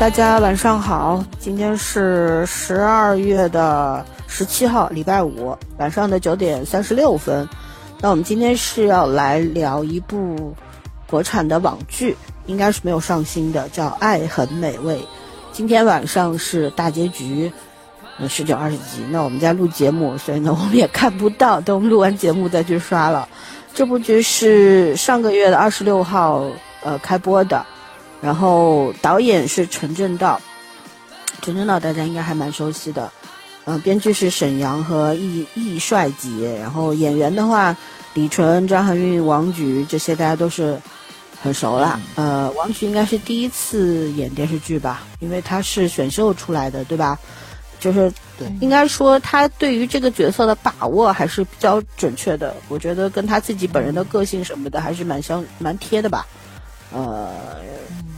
大家晚上好，今天是十二月的十七号，礼拜五晚上的九点三十六分。那我们今天是要来聊一部国产的网剧，应该是没有上新的，叫《爱很美味》。今天晚上是大结局，十九二十集。那我们在录节目，所以呢我们也看不到，等我们录完节目再去刷了。这部剧是上个月的二十六号呃开播的。然后导演是陈正道，陈正道大家应该还蛮熟悉的，嗯，编剧是沈阳和易易帅杰，然后演员的话，李纯、张含韵、王菊这些大家都是很熟了。呃，王菊应该是第一次演电视剧吧，因为他是选秀出来的，对吧？就是应该说他对于这个角色的把握还是比较准确的，我觉得跟他自己本人的个性什么的还是蛮相蛮贴的吧，呃。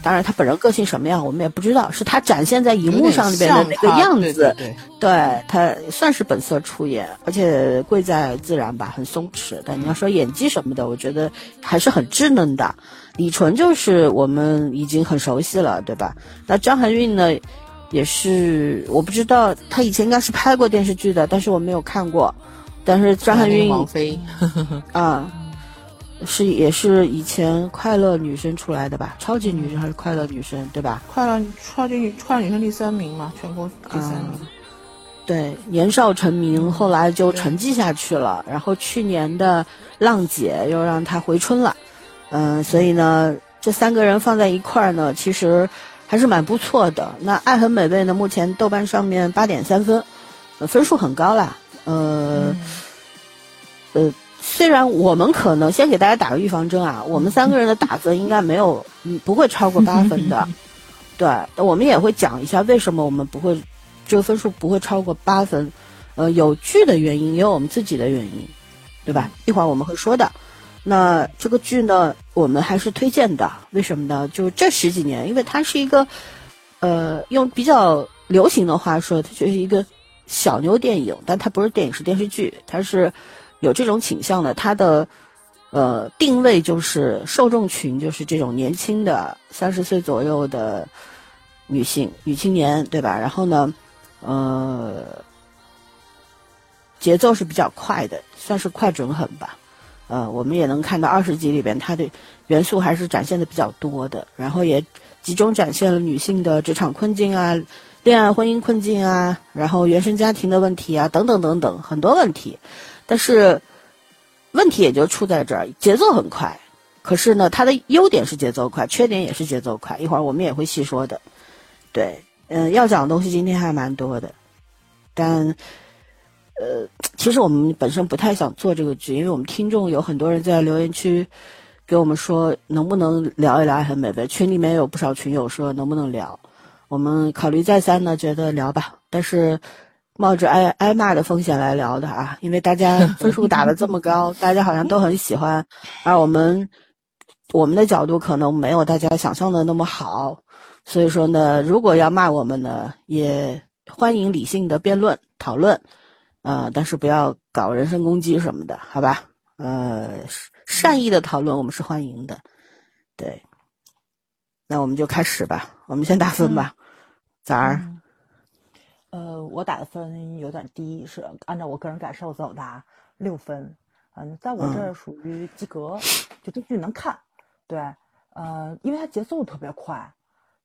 当然，他本人个性什么样，我们也不知道。是他展现在荧幕上里边的那个样子，对他算是本色出演，而且贵在自然吧，很松弛。但你要说演技什么的，我觉得还是很稚嫩的。李纯就是我们已经很熟悉了，对吧？那张含韵呢，也是我不知道，她以前应该是拍过电视剧的，但是我没有看过。但是张含韵，王菲，啊。是也是以前快乐女生出来的吧？超级女生还是快乐女生，对吧？快乐超级女快乐女生第三名嘛，全国第三名。对，年少成名，后来就沉寂下去了。然后去年的浪姐又让她回春了，嗯，所以呢，这三个人放在一块儿呢，其实还是蛮不错的。那《爱很美味》呢，目前豆瓣上面八点三分，分数很高啦。呃，呃。虽然我们可能先给大家打个预防针啊，我们三个人的打分应该没有，嗯，不会超过八分的。对，我们也会讲一下为什么我们不会，这个分数不会超过八分。呃，有剧的原因，也有我们自己的原因，对吧？一会儿我们会说的。那这个剧呢，我们还是推荐的。为什么呢？就这十几年，因为它是一个，呃，用比较流行的话说，它就是一个小妞电影，但它不是电影，是电视剧，它是。有这种倾向的，它的呃定位就是受众群就是这种年轻的三十岁左右的女性女青年，对吧？然后呢，呃，节奏是比较快的，算是快准狠吧。呃，我们也能看到二十集里边它的元素还是展现的比较多的，然后也集中展现了女性的职场困境啊、恋爱婚姻困境啊，然后原生家庭的问题啊等等等等很多问题。但是，问题也就出在这儿，节奏很快。可是呢，它的优点是节奏快，缺点也是节奏快。一会儿我们也会细说的。对，嗯，要讲的东西今天还蛮多的。但，呃，其实我们本身不太想做这个剧，因为我们听众有很多人在留言区给我们说，能不能聊一聊很美味。群里面有不少群友说能不能聊，我们考虑再三呢，觉得聊吧。但是。冒着挨挨骂的风险来聊的啊，因为大家分数打的这么高，大家好像都很喜欢，而我们我们的角度可能没有大家想象的那么好，所以说呢，如果要骂我们呢，也欢迎理性的辩论讨论，啊，但是不要搞人身攻击什么的，好吧？呃，善意的讨论我们是欢迎的，对，那我们就开始吧，我们先打分吧，咋儿？呃，我打的分有点低，是按照我个人感受走的，六分。嗯，在我这儿属于及格，就这剧能看。对，呃，因为它节奏特别快，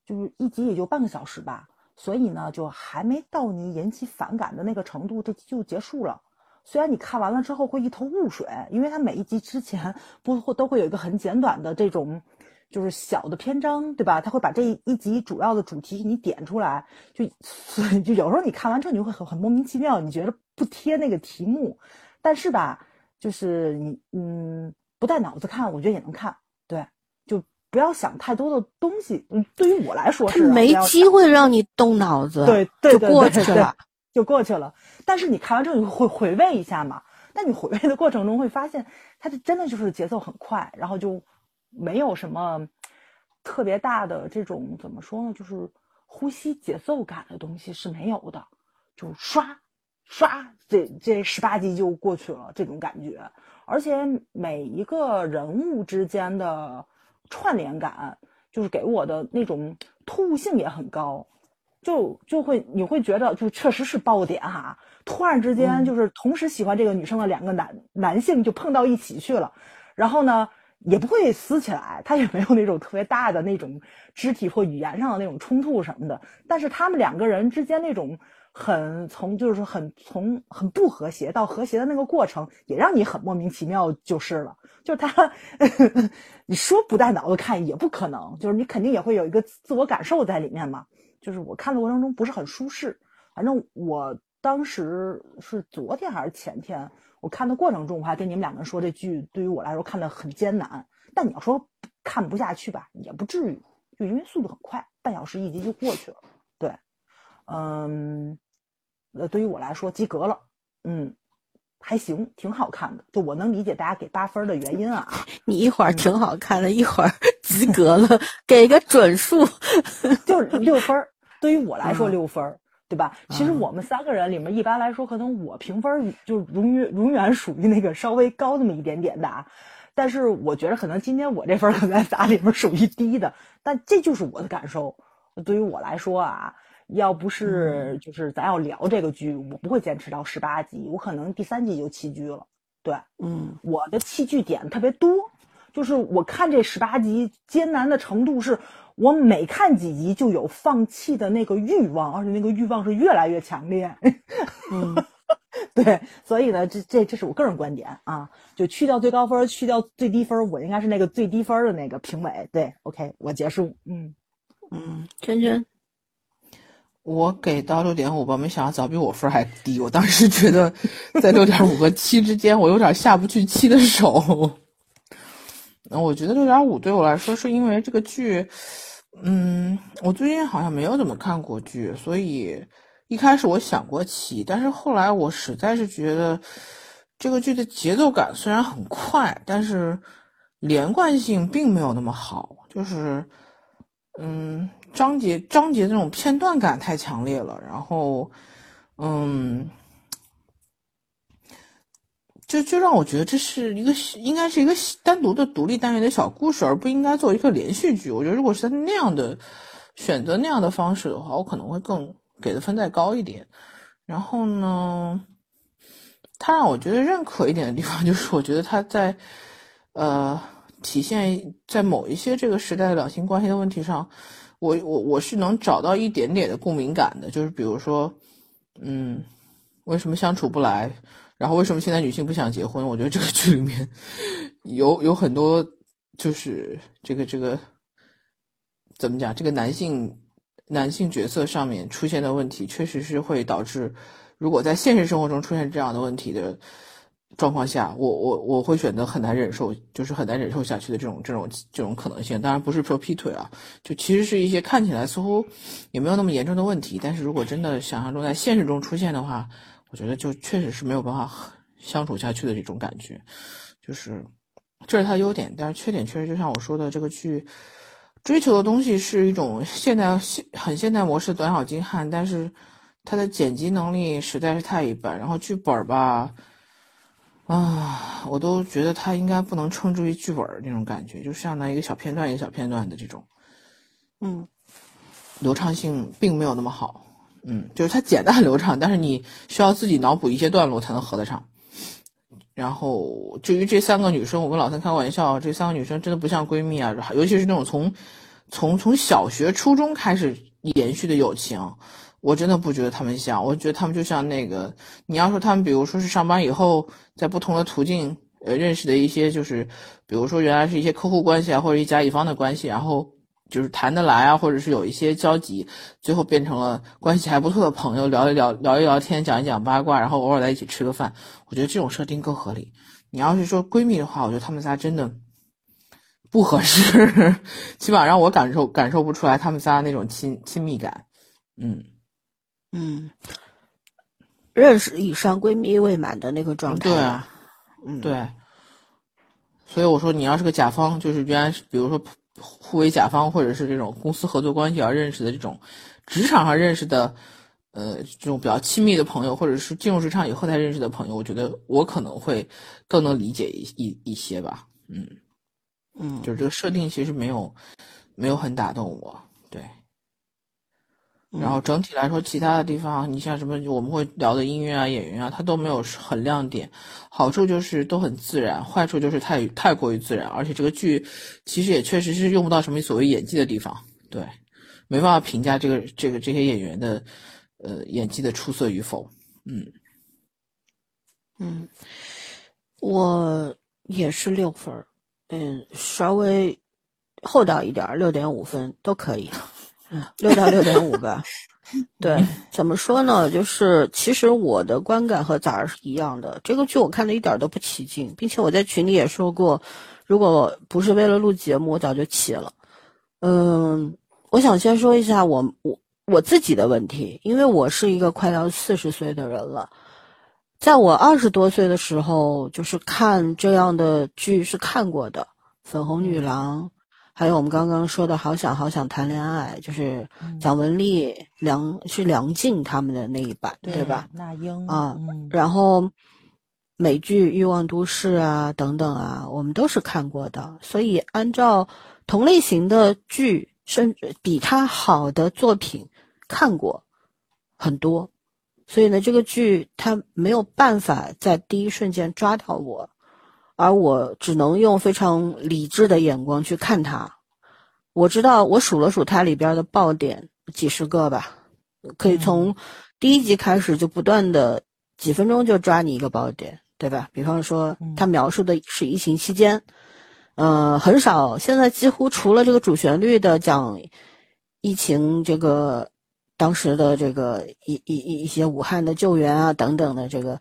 就是一集也就半个小时吧，所以呢，就还没到你引起反感的那个程度，这集就结束了。虽然你看完了之后会一头雾水，因为它每一集之前 不会都会有一个很简短的这种。就是小的篇章，对吧？他会把这一集主要的主题给你点出来，就 所以就有时候你看完之后你会很很莫名其妙，你觉得不贴那个题目，但是吧，就是你嗯不带脑子看，我觉得也能看，对，就不要想太多的东西。嗯，对于我来说是没机会让你动脑子，对，就过去了，就过去了。但是你看完之后，你会回味一下嘛？但你回味的过程中会发现，它就真的就是节奏很快，然后就没有什么特别大的这种怎么说呢？就是呼吸节奏感的东西是没有的，就刷刷这这十八集就过去了，这种感觉。而且每一个人物之间的串联感，就是给我的那种突兀性也很高，就就会你会觉得就确实是爆点哈，突然之间就是同时喜欢这个女生的两个男男性就碰到一起去了，然后呢也不会撕起来，他也没有那种特别大的那种肢体或语言上的那种冲突什么的，但是他们两个人之间那种。很从就是很从很不和谐到和谐的那个过程，也让你很莫名其妙就是了。就是他，你说不带脑子看也不可能，就是你肯定也会有一个自我感受在里面嘛。就是我看的过程中不是很舒适，反正我当时是昨天还是前天，我看的过程中我还跟你们两个人说这剧对于我来说看的很艰难。但你要说看不下去吧，也不至于，就因为速度很快，半小时一集就过去了。对，嗯。呃，对于我来说及格了，嗯，还行，挺好看的。就我能理解大家给八分的原因啊。你一会儿挺好看的，一会儿 及格了，给个准数，就是六分。对于我来说六分，对吧？其实我们三个人里面，一般来说，可能我评分就永远永远属于那个稍微高那么一点点的啊。但是我觉得可能今天我这分可能在咱里面属于低的，但这就是我的感受。对于我来说啊。要不是就是咱要聊这个剧，我不会坚持到十八集，我可能第三集就弃剧了。对，嗯，我的弃剧点特别多，就是我看这十八集艰难的程度，是我每看几集就有放弃的那个欲望，而且那个欲望是越来越强烈。嗯，对，所以呢，这这这是我个人观点啊，就去掉最高分，去掉最低分，我应该是那个最低分的那个评委。对，OK，我结束。嗯嗯，圈圈。我给到六点五吧，没想到早比我分还低。我当时觉得在六点五和七之间，我有点下不去七的手。那我觉得六点五对我来说，是因为这个剧，嗯，我最近好像没有怎么看过剧，所以一开始我想过起，但是后来我实在是觉得这个剧的节奏感虽然很快，但是连贯性并没有那么好，就是，嗯。章节章节那种片段感太强烈了，然后，嗯，就就让我觉得这是一个应该是一个单独的独立单元的小故事，而不应该做一个连续剧。我觉得如果是那样的选择那样的方式的话，我可能会更给的分再高一点。然后呢，他让我觉得认可一点的地方 就是，我觉得他在呃体现在某一些这个时代的两性关系的问题上。我我我是能找到一点点的共鸣感的，就是比如说，嗯，为什么相处不来？然后为什么现在女性不想结婚？我觉得这个剧里面有有很多，就是这个这个怎么讲？这个男性男性角色上面出现的问题，确实是会导致，如果在现实生活中出现这样的问题的。状况下，我我我会选择很难忍受，就是很难忍受下去的这种这种这种可能性。当然不是说劈腿啊，就其实是一些看起来似乎也没有那么严重的问题。但是如果真的想象中在现实中出现的话，我觉得就确实是没有办法相处下去的这种感觉。就是这是它优点，但是缺点确实就像我说的，这个剧追求的东西是一种现代现很现代模式短小精悍，但是它的剪辑能力实在是太一般，然后剧本吧。啊，我都觉得它应该不能称之为剧本那种感觉，就像那一个小片段一个小片段的这种，嗯，流畅性并没有那么好，嗯，就是它简单流畅，但是你需要自己脑补一些段落才能合得上。然后至于这三个女生，我跟老三开玩笑，这三个女生真的不像闺蜜啊，尤其是那种从从从小学、初中开始延续的友情。我真的不觉得她们像，我觉得她们就像那个，你要说她们，比如说是上班以后，在不同的途径呃认识的一些，就是比如说原来是一些客户关系啊，或者一甲乙方的关系，然后就是谈得来啊，或者是有一些交集，最后变成了关系还不错的朋友，聊一聊聊一聊天，讲一讲八卦，然后偶尔在一起吃个饭，我觉得这种设定更合理。你要是说闺蜜的话，我觉得他们仨真的不合适，起码让我感受感受不出来他们仨那种亲亲密感。嗯嗯，认识以上闺蜜未满的那个状态。对啊，嗯，对。所以我说，你要是个甲方，就是原来比如说互为甲方，或者是这种公司合作关系而认识的这种职场上认识的，呃，这种比较亲密的朋友，或者是进入职场以后才认识的朋友，我觉得我可能会更能理解一一一些吧。嗯嗯，就是这个设定其实没有没有很打动我。对。然后整体来说，其他的地方，你像什么我们会聊的音乐啊、演员啊，它都没有很亮点。好处就是都很自然，坏处就是太太过于自然，而且这个剧其实也确实是用不到什么所谓演技的地方。对，没办法评价这个这个这些演员的呃演技的出色与否。嗯嗯，我也是六分儿，嗯，稍微厚道一点，六点五分都可以。嗯，六到六点五吧。对，怎么说呢？就是其实我的观感和崽儿是一样的。这个剧我看的一点都不起劲，并且我在群里也说过，如果不是为了录节目，我早就起了。嗯，我想先说一下我我我自己的问题，因为我是一个快要四十岁的人了。在我二十多岁的时候，就是看这样的剧是看过的，《粉红女郎》。还有我们刚刚说的好想好想谈恋爱，就是蒋雯丽、梁是梁静他们的那一版，对吧？那英啊，然后美剧《欲望都市》啊等等啊，我们都是看过的。所以按照同类型的剧，甚至比它好的作品看过很多，所以呢，这个剧它没有办法在第一瞬间抓到我。而我只能用非常理智的眼光去看它。我知道，我数了数它里边的爆点，几十个吧，可以从第一集开始就不断的几分钟就抓你一个爆点，对吧？比方说，它描述的是疫情期间，呃，很少，现在几乎除了这个主旋律的讲疫情这个当时的这个一一一一些武汉的救援啊等等的这个，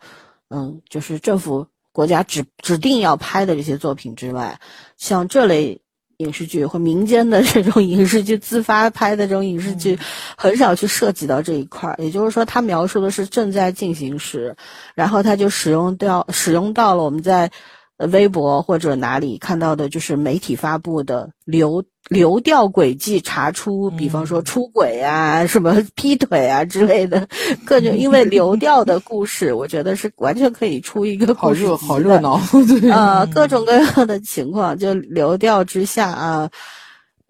嗯，就是政府。国家指指定要拍的这些作品之外，像这类影视剧或民间的 这种影视剧自发拍的这种影视剧，很少去涉及到这一块儿。也就是说，它描述的是正在进行时，然后它就使用掉使用到了我们在。微博或者哪里看到的，就是媒体发布的流流调轨迹查出，比方说出轨啊、什么劈腿啊之类的各种，因为流调的故事，我觉得是完全可以出一个好热好热闹，对啊，各种各样的情况，就流调之下啊，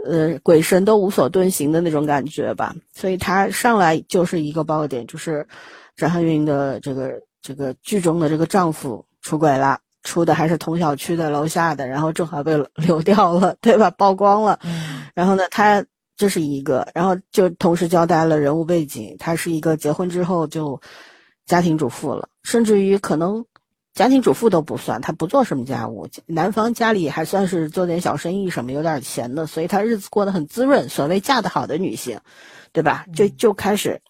呃，鬼神都无所遁形的那种感觉吧。所以他上来就是一个爆点，就是张含韵的这个这个剧中的这个丈夫出轨了。出的还是同小区的楼下的，然后正好被 流掉了，对吧？曝光了。然后呢，他这是一个，然后就同时交代了人物背景，他是一个结婚之后就家庭主妇了，甚至于可能家庭主妇都不算，他不做什么家务，男方家里还算是做点小生意什么，有点钱的，所以他日子过得很滋润。所谓嫁得好的女性，对吧？就就开始，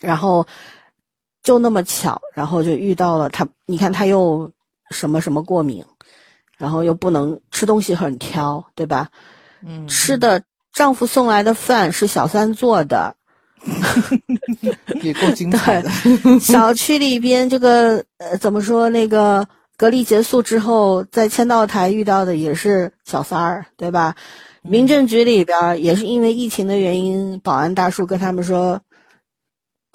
然后就那么巧，然后就遇到了他，你看他又。什么什么过敏，然后又不能吃东西很挑，对吧？嗯，吃的丈夫送来的饭是小三做的，也够精彩的。小区里边这个呃，怎么说？那个隔离结束之后，在签到台遇到的也是小三儿，对吧？民政局里边也是因为疫情的原因，保安大叔跟他们说。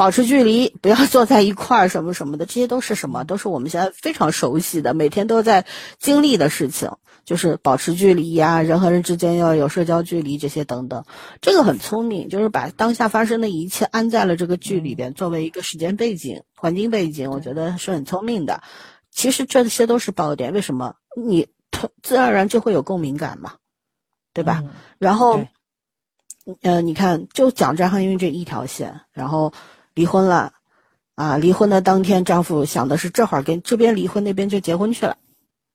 保持距离，不要坐在一块儿，什么什么的，这些都是什么？都是我们现在非常熟悉的，每天都在经历的事情，就是保持距离呀，人和人之间要有社交距离，这些等等。这个很聪明，就是把当下发生的一切安在了这个剧里边，作为一个时间背景、环境背景，我觉得是很聪明的。其实这些都是爆点，为什么？你自然而然就会有共鸣感嘛，对吧？然后，呃，你看，就讲张含韵这一条线，然后。离婚了，啊！离婚的当天，丈夫想的是这会儿跟这边离婚，那边就结婚去了，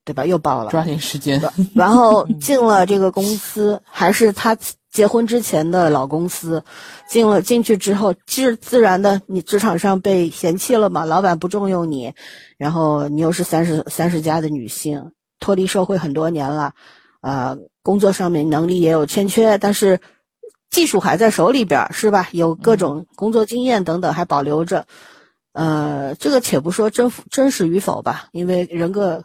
对吧？又报了，抓紧时间。然后 进了这个公司，还是他结婚之前的老公司，进了进去之后，自自然的，你职场上被嫌弃了嘛？老板不重用你，然后你又是三十三十加的女性，脱离社会很多年了，啊，工作上面能力也有欠缺，但是技术还在手里边，是吧？有各种工作经验等等还保留着。呃，这个且不说真真实与否吧，因为人各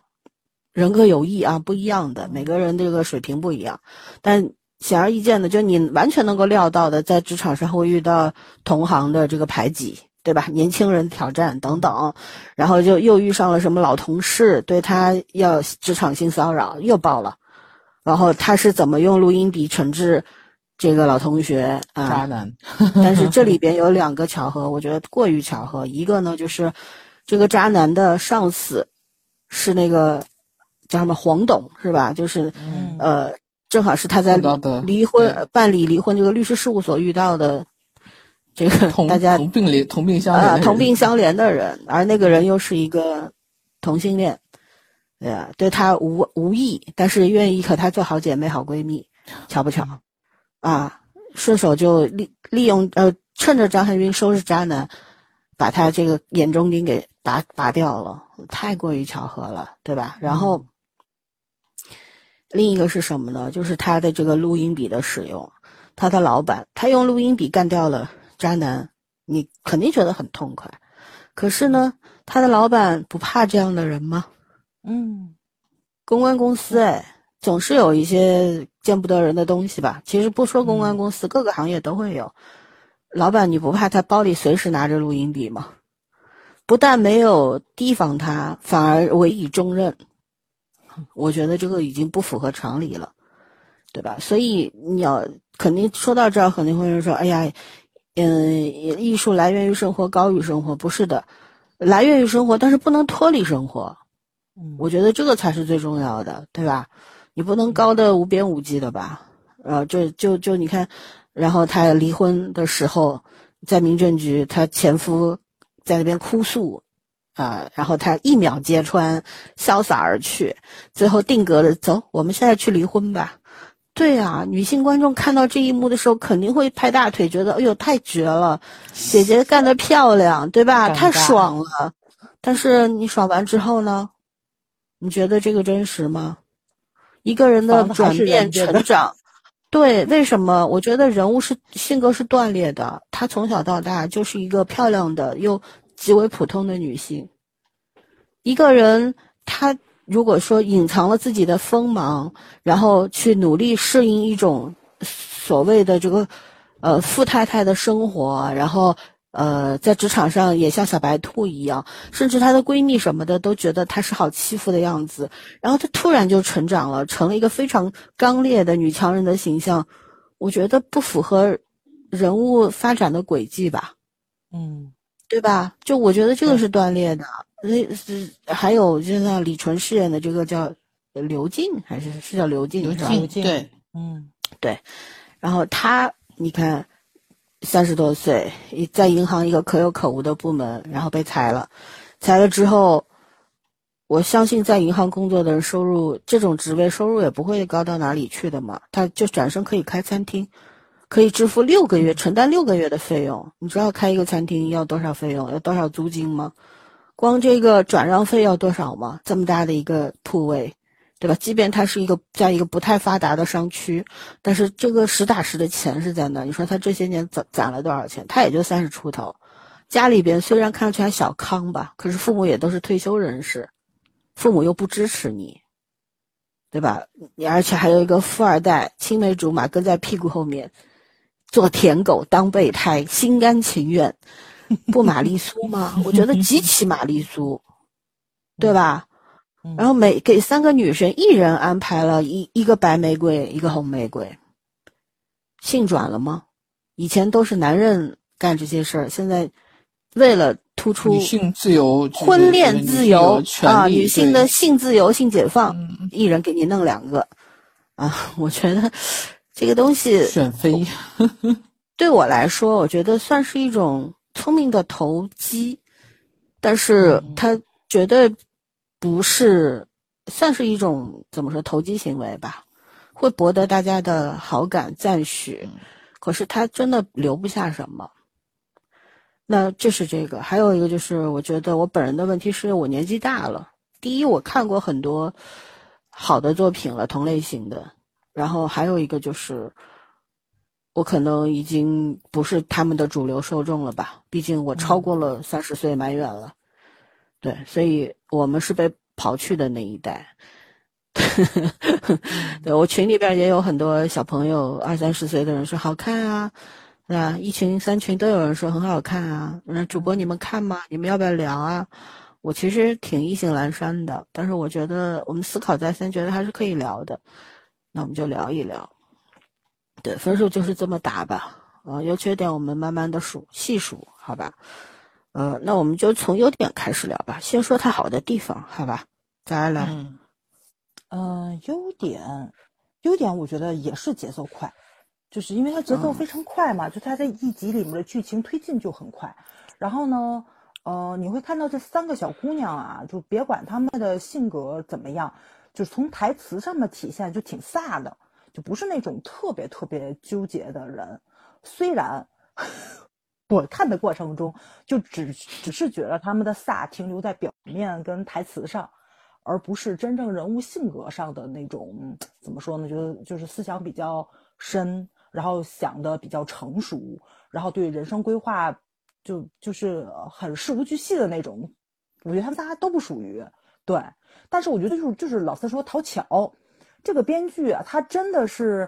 人各有异啊，不一样的，每个人这个水平不一样。但显而易见的，就你完全能够料到的，在职场上会遇到同行的这个排挤。对吧？年轻人挑战等等，然后就又遇上了什么老同事对他要职场性骚扰，又爆了。然后他是怎么用录音笔惩治这个老同学啊？渣男。但是这里边有两个巧合，我觉得过于巧合。一个呢，就是这个渣男的上司是那个叫什么黄董是吧？就是呃，正好是他在离婚办理离婚这个律师事务所遇到的。这个大家同病连同病相怜啊，同病相怜的人，而那个人又是一个同性恋，对啊，对他无无意，但是愿意和他做好姐妹、好闺蜜，巧不巧？啊，顺手就利利用呃，趁着张含韵收拾渣男，把他这个眼中钉给拔拔掉了，太过于巧合了，对吧？然后另一个是什么呢？就是他的这个录音笔的使用，他的老板他用录音笔干掉了。渣男，你肯定觉得很痛快，可是呢，他的老板不怕这样的人吗？嗯，公关公司哎，总是有一些见不得人的东西吧。其实不说公关公司，各个行业都会有。老板，你不怕他包里随时拿着录音笔吗？不但没有提防他，反而委以重任。我觉得这个已经不符合常理了，对吧？所以你要肯定说到这儿，肯定会人说：“哎呀。”嗯，艺术来源于生活，高于生活，不是的，来源于生活，但是不能脱离生活。嗯，我觉得这个才是最重要的，对吧？你不能高的无边无际的吧？呃，就就就你看，然后他离婚的时候，在民政局，他前夫在那边哭诉，啊，然后他一秒揭穿，潇洒而去，最后定格了，走，我们现在去离婚吧。对呀，女性观众看到这一幕的时候，肯定会拍大腿，觉得哎呦太绝了，姐姐干得漂亮，对吧？太爽了。但是你爽完之后呢？你觉得这个真实吗？一个人的转变成长，对，为什么？我觉得人物是性格是断裂的，她从小到大就是一个漂亮的又极为普通的女性。一个人，她。如果说隐藏了自己的锋芒，然后去努力适应一种所谓的这个呃富太太的生活，然后呃在职场上也像小白兔一样，甚至她的闺蜜什么的都觉得她是好欺负的样子，然后她突然就成长了，成了一个非常刚烈的女强人的形象，我觉得不符合人物发展的轨迹吧，嗯，对吧？就我觉得这个是断裂的。那是还有，就像李纯饰演的这个叫刘静，还是是叫刘静？刘静对，嗯，对。然后她，你看，三十多岁，在银行一个可有可无的部门，然后被裁了。裁了之后，我相信在银行工作的人，收入这种职位收入也不会高到哪里去的嘛。他就转身可以开餐厅，可以支付六个月承担六个月的费用。你知道开一个餐厅要多少费用，要多少租金吗？光这个转让费要多少吗？这么大的一个铺位，对吧？即便它是一个在一个不太发达的商区，但是这个实打实的钱是在那。你说他这些年攒攒了多少钱？他也就三十出头，家里边虽然看上去还小康吧，可是父母也都是退休人士，父母又不支持你，对吧？你而且还有一个富二代青梅竹马跟在屁股后面，做舔狗当备胎，心甘情愿。不玛丽苏吗？我觉得极其玛丽苏，对吧？然后每给三个女生一人安排了一一个白玫瑰，一个红玫瑰。性转了吗？以前都是男人干这些事儿，现在为了突出女性自由、婚恋自由啊，女性的性自由、性解放，一人给你弄两个啊！我觉得这个东西选妃，对我来说，我觉得算是一种。聪明的投机，但是他绝对不是算是一种怎么说投机行为吧？会博得大家的好感赞许，可是他真的留不下什么。那这是这个，还有一个就是，我觉得我本人的问题是我年纪大了。第一，我看过很多好的作品了，同类型的。然后还有一个就是，我可能已经不是他们的主流受众了吧？毕竟我超过了三十岁，蛮远了。对，所以我们是被刨去的那一代。对我群里边也有很多小朋友，二三十岁的人说好看啊，对吧？一群三群都有人说很好看啊。那主播你们看吗？你们要不要聊啊？我其实挺意兴阑珊的，但是我觉得我们思考再三，觉得还是可以聊的。那我们就聊一聊。对，分数就是这么打吧。啊，优缺点我们慢慢的数细数，好吧？呃，那我们就从优点开始聊吧。先说它好的地方，好吧？再来。嗯，优点，优点我觉得也是节奏快，就是因为它节奏非常快嘛，就它在一集里面的剧情推进就很快。然后呢，呃，你会看到这三个小姑娘啊，就别管她们的性格怎么样，就是从台词上面体现就挺飒的，就不是那种特别特别纠结的人。虽然我看的过程中，就只只是觉得他们的飒停留在表面跟台词上。而不是真正人物性格上的那种怎么说呢？就是就是思想比较深，然后想的比较成熟，然后对人生规划就就是很事无巨细的那种。我觉得他们仨都不属于对，但是我觉得就是就是老四说讨巧，这个编剧啊，他真的是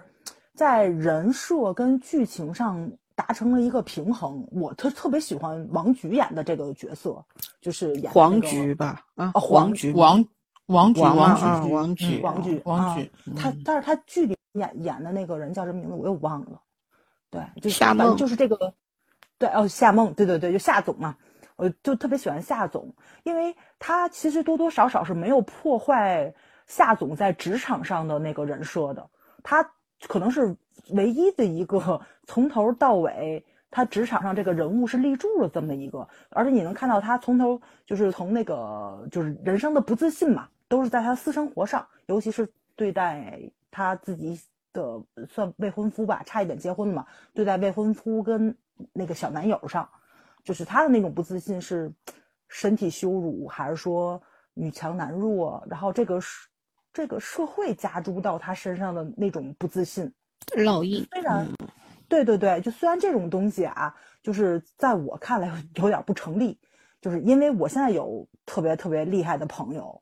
在人设跟剧情上达成了一个平衡。我特特别喜欢王菊演的这个角色，就是演黄菊吧？啊，黄菊王。王菊，王菊，王菊，王菊，王菊，他，但是他剧里演演的那个人叫什么名字，我又忘了。对，就夏梦，就是这个，对，哦，夏梦，对对对，就夏总嘛，我就特别喜欢夏总，因为他其实多多少少是没有破坏夏总在职场上的那个人设的，他可能是唯一的一个从头到尾他职场上这个人物是立住了这么一个，而且你能看到他从头就是从那个就是人生的不自信嘛。都是在他私生活上，尤其是对待他自己的算未婚夫吧，差一点结婚嘛。对待未婚夫跟那个小男友上，就是他的那种不自信是身体羞辱，还是说女强男弱？然后这个是这个社会加诸到他身上的那种不自信烙印。虽然，对对对，就虽然这种东西啊，就是在我看来 有点不成立，就是因为我现在有特别特别厉害的朋友。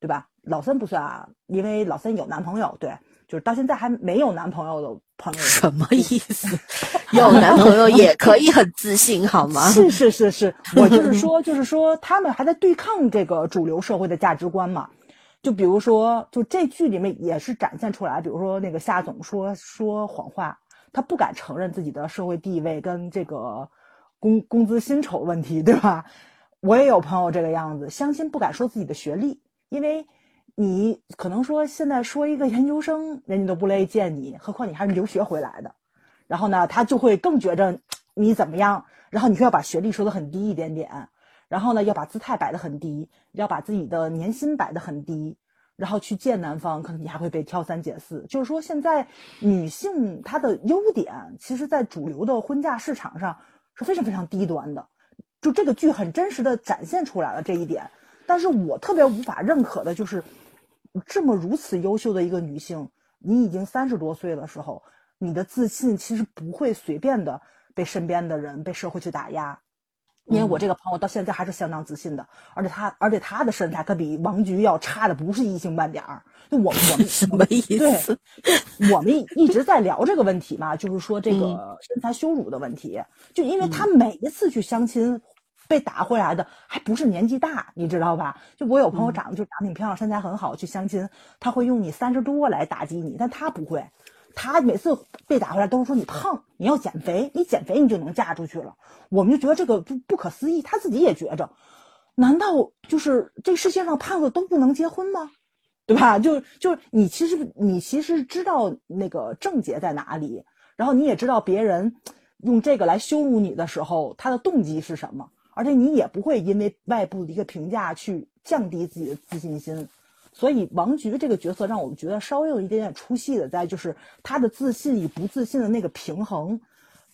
对吧？老三不算啊，因为老三有男朋友。对，就是到现在还没有男朋友的朋友。什么意思？有男朋友也可以很自信，好吗？是是是是，我就是说，就是说，他们还在对抗这个主流社会的价值观嘛。就比如说，就这剧里面也是展现出来，比如说那个夏总说说谎话，他不敢承认自己的社会地位跟这个工工资薪酬问题，对吧？我也有朋友这个样子，相亲不敢说自己的学历。因为，你可能说现在说一个研究生，人家都不乐意见你，何况你还是留学回来的，然后呢，他就会更觉着你怎么样，然后你就要把学历说的很低一点点，然后呢，要把姿态摆的很低，要把自己的年薪摆的很低，然后去见男方，可能你还会被挑三拣四。就是说，现在女性她的优点，其实在主流的婚嫁市场上是非常非常低端的，就这个剧很真实的展现出来了这一点。但是我特别无法认可的就是，这么如此优秀的一个女性，你已经三十多岁的时候，你的自信其实不会随便的被身边的人、被社会去打压。因为我这个朋友到现在还是相当自信的，而且他，而且他的身材可比王菊要差的不是一星半点儿。就我我们 什么意思？我们一直在聊这个问题嘛，就是说这个身材羞辱的问题。就因为他每一次去相亲。被打回来的还不是年纪大，你知道吧？就我有朋友长得就长得挺漂亮，身材很好，去相亲，他会用你三十多来打击你，但他不会，他每次被打回来都是说你胖，你要减肥，你减肥你就能嫁出去了。我们就觉得这个不不可思议，他自己也觉着，难道就是这世界上胖子都不能结婚吗？对吧？就就你其实你其实知道那个症结在哪里，然后你也知道别人用这个来羞辱你的时候，他的动机是什么。而且你也不会因为外部的一个评价去降低自己的自信心，所以王菊这个角色让我们觉得稍微有一点点出戏的，在就是她的自信与不自信的那个平衡，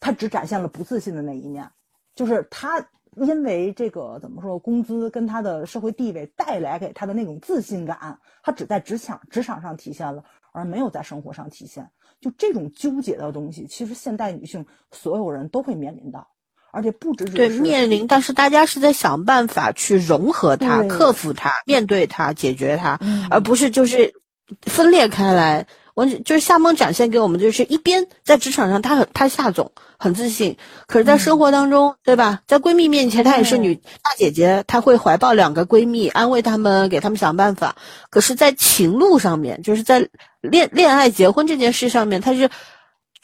她只展现了不自信的那一面，就是她因为这个怎么说，工资跟他的社会地位带来给他的那种自信感，他只在职场职场上体现了，而没有在生活上体现。就这种纠结的东西，其实现代女性所有人都会面临到，而且不只对面临，但是大家是在想办法去融合它、克服它、面对它、解决它，嗯而不是就是分裂开来。我就是夏梦展现给我们，就是一边在职场上她很她夏总很自信，可是在生活当中，对吧？在闺蜜面前她也是女大姐姐，她会怀抱两个闺蜜，安慰她们，给她们想办法。可是，在情路上面，就是在恋恋爱、结婚这件事上面，她是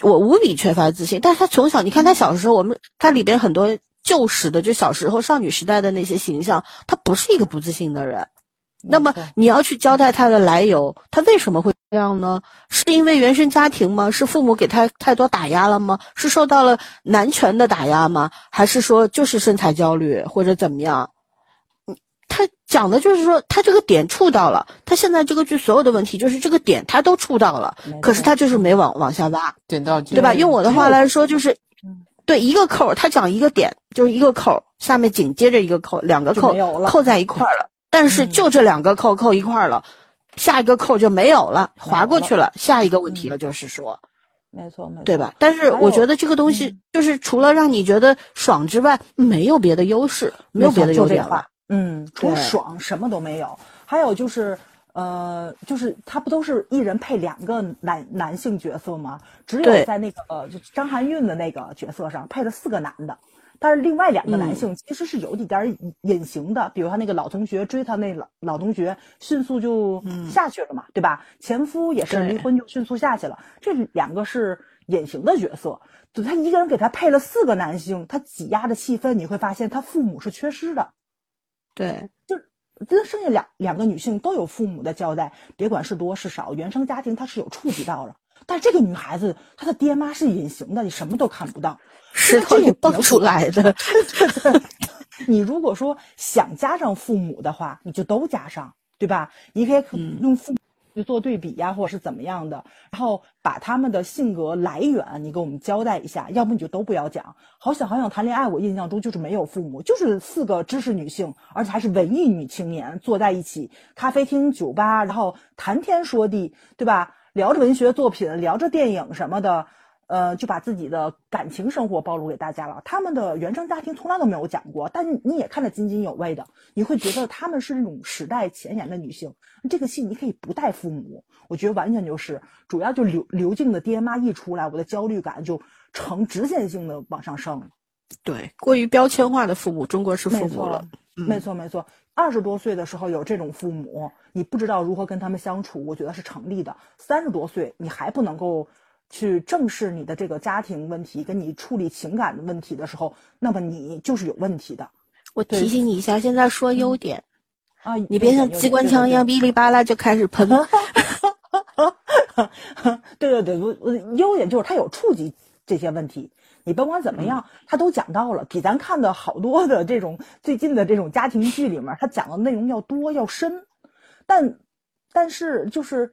我无比缺乏自信。但是她从小，你看他小时候，我们他里边很多旧时的，就小时候少女时代的那些形象，他不是一个不自信的人。那么你要去交代他的来由，他为什么会这样呢？是因为原生家庭吗？是父母给他太多打压了吗？是受到了男权的打压吗？还是说就是身材焦虑或者怎么样？嗯，他讲的就是说他这个点触到了，他现在这个剧所有的问题就是这个点他都触到了可是他就是没往往下挖。点到对吧？用我的话来说，就是嗯，对一个扣儿，他讲一个点，就是一个扣儿，下面紧接着一个扣，两个扣扣在一块儿了。但是嗯就这两个扣扣一块儿了，下一个扣就没有了，划过去了，下一个问题了，就是说，没错没错，对吧？但是我觉得这个东西嗯就是除了让你觉得爽之外，没有别的优势，没有别的优点了。。嗯，除了爽什么都没有。还有就是，呃，就是他不都是一人配两个男男性角色吗？只有在那个呃，就张含韵的那个角色上配了四个男的。但是另外两个男嗯性其实是有一点隐形的，比如他那个老同学追他那老老同学，迅速就下去了嘛，对吧？前夫也是离婚就迅速下去了，这两个是隐形的角色。就他一个人给他配了四个男性，他挤压的气氛，你会发现他父母是缺失的。对，就跟剩下两两个女性都有父母的交代，别管是多是少，原生家庭她是有触及到了。但这个女孩子，她的爹妈是隐形的，你什么都看不到。石头里蹦出来的。你如果说想加上父母的话，你就都加上，对吧？你可以用父母去做对比呀，或者是怎么样的，然后把他们的性格来源你给我们交代一下，要不你就都不要讲。好想好想谈恋爱，我印象中就是没有父母，就是四个知识女性，而且还是文艺女青年坐在一起，咖啡厅、酒吧，然后谈天说地，对吧？聊着文学作品，聊着电影什么的。呃，就把自己的感情生活暴露给大家了。他们的原生家庭从来都没有讲过，但你也看得津津有味的，你会觉得他们是那种时代前沿的女性。这个戏你可以不带父母，我觉得完全就是，主要就刘刘静的爹妈一出来，我的焦虑感就呈直线性的往上升。对，过于标签化的父母，中国式父母没错了。，嗯没错，没错。二十多岁的时候有这种父母，你不知道如何跟他们相处，我觉得是成立的。三十多岁你还不能够去正视你的这个家庭问题，跟你处理情感的问题的时候，那么你就是有问题的我提醒你一下，现在说优点，啊！你别像机关枪一样对哔哩吧啦就开始喷。对对对，我我优点就是他有触及这些问题。你甭管怎么样，他都讲到了，比咱看的好多的这种最近的这种家庭剧里面，他讲的内容要多要深。但但是就是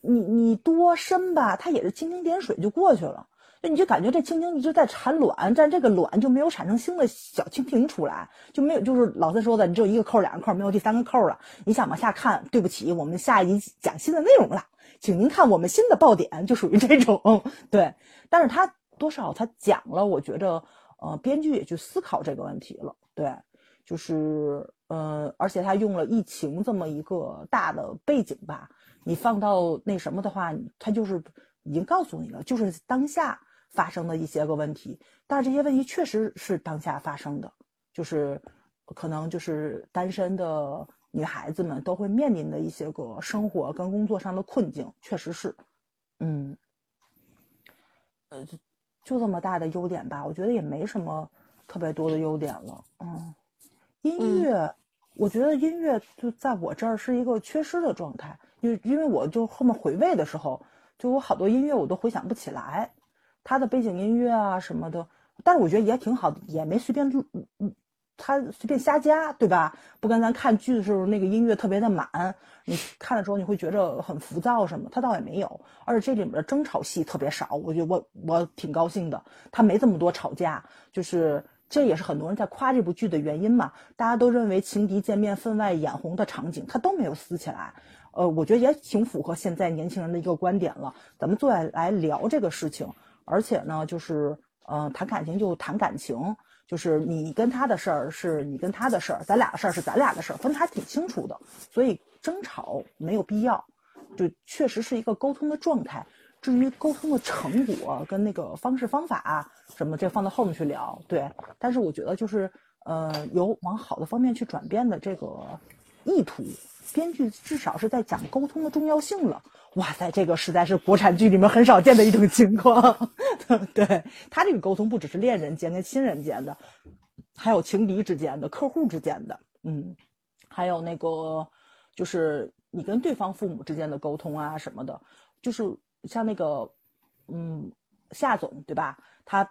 你你多深吧，它也是蜻蜓点水就过去了。就你就感觉这蜻蜓一直在产卵，但这个卵就没有产生新的小蜻蜓出来，就没有就是老三说的，你只有一个扣两个扣，没有第三个扣了。你想往下看，对不起，我们下一集讲新的内容了，请您看我们新的爆点，就属于这种对。但是他多少他讲了，我觉得呃，编剧也去思考这个问题了，对，就是呃，而且他用了疫情这么一个大的背景吧，你放到那什么的话，他就是已经告诉你了，就是当下发生的一些个问题，但是这些问题确实是当下发生的，就是可能就是单身的女孩子们都会面临的一些个生活跟工作上的困境，确实是，嗯，呃，就就这么大的优点吧，我觉得也没什么特别多的优点了，嗯，音乐，我觉得音乐就在我这儿是一个缺失的状态，因因为我就后面回味的时候，就有好多音乐我都回想不起来，他的背景音乐啊什么的，但是我觉得也挺好的，也没随便录，他随便瞎加，对吧？不跟咱看剧的时候那个音乐特别的满，你看的时候你会觉着很浮躁什么，他倒也没有，而且这里面的争吵戏特别少，我觉得我我挺高兴的，他没这么多吵架，就是这也是很多人在夸这部剧的原因嘛。大家都认为情敌见面分外眼红的场景，他都没有撕起来。呃，我觉得也挺符合现在年轻人的一个观点了。咱们坐下来聊这个事情，而且呢，就是呃，谈感情就谈感情，就是你跟他的事儿是你跟他的事儿，咱俩的事儿是咱俩的事儿，分的还挺清楚的。所以争吵没有必要，就确实是一个沟通的状态。至于沟通的成果跟那个方式方法什么，这放到后面去聊。对，但是我觉得就是呃，有往好的方面去转变的这个意图。编剧至少是在讲沟通的重要性了。哇塞，这个实在是国产剧里面很少见的一种情况。对他这个沟通不只是恋人间跟亲人间的，还有情敌之间的、客户之间的，嗯，还有那个就是你跟对方父母之间的沟通啊什么的，就是像那个嗯夏总对吧？他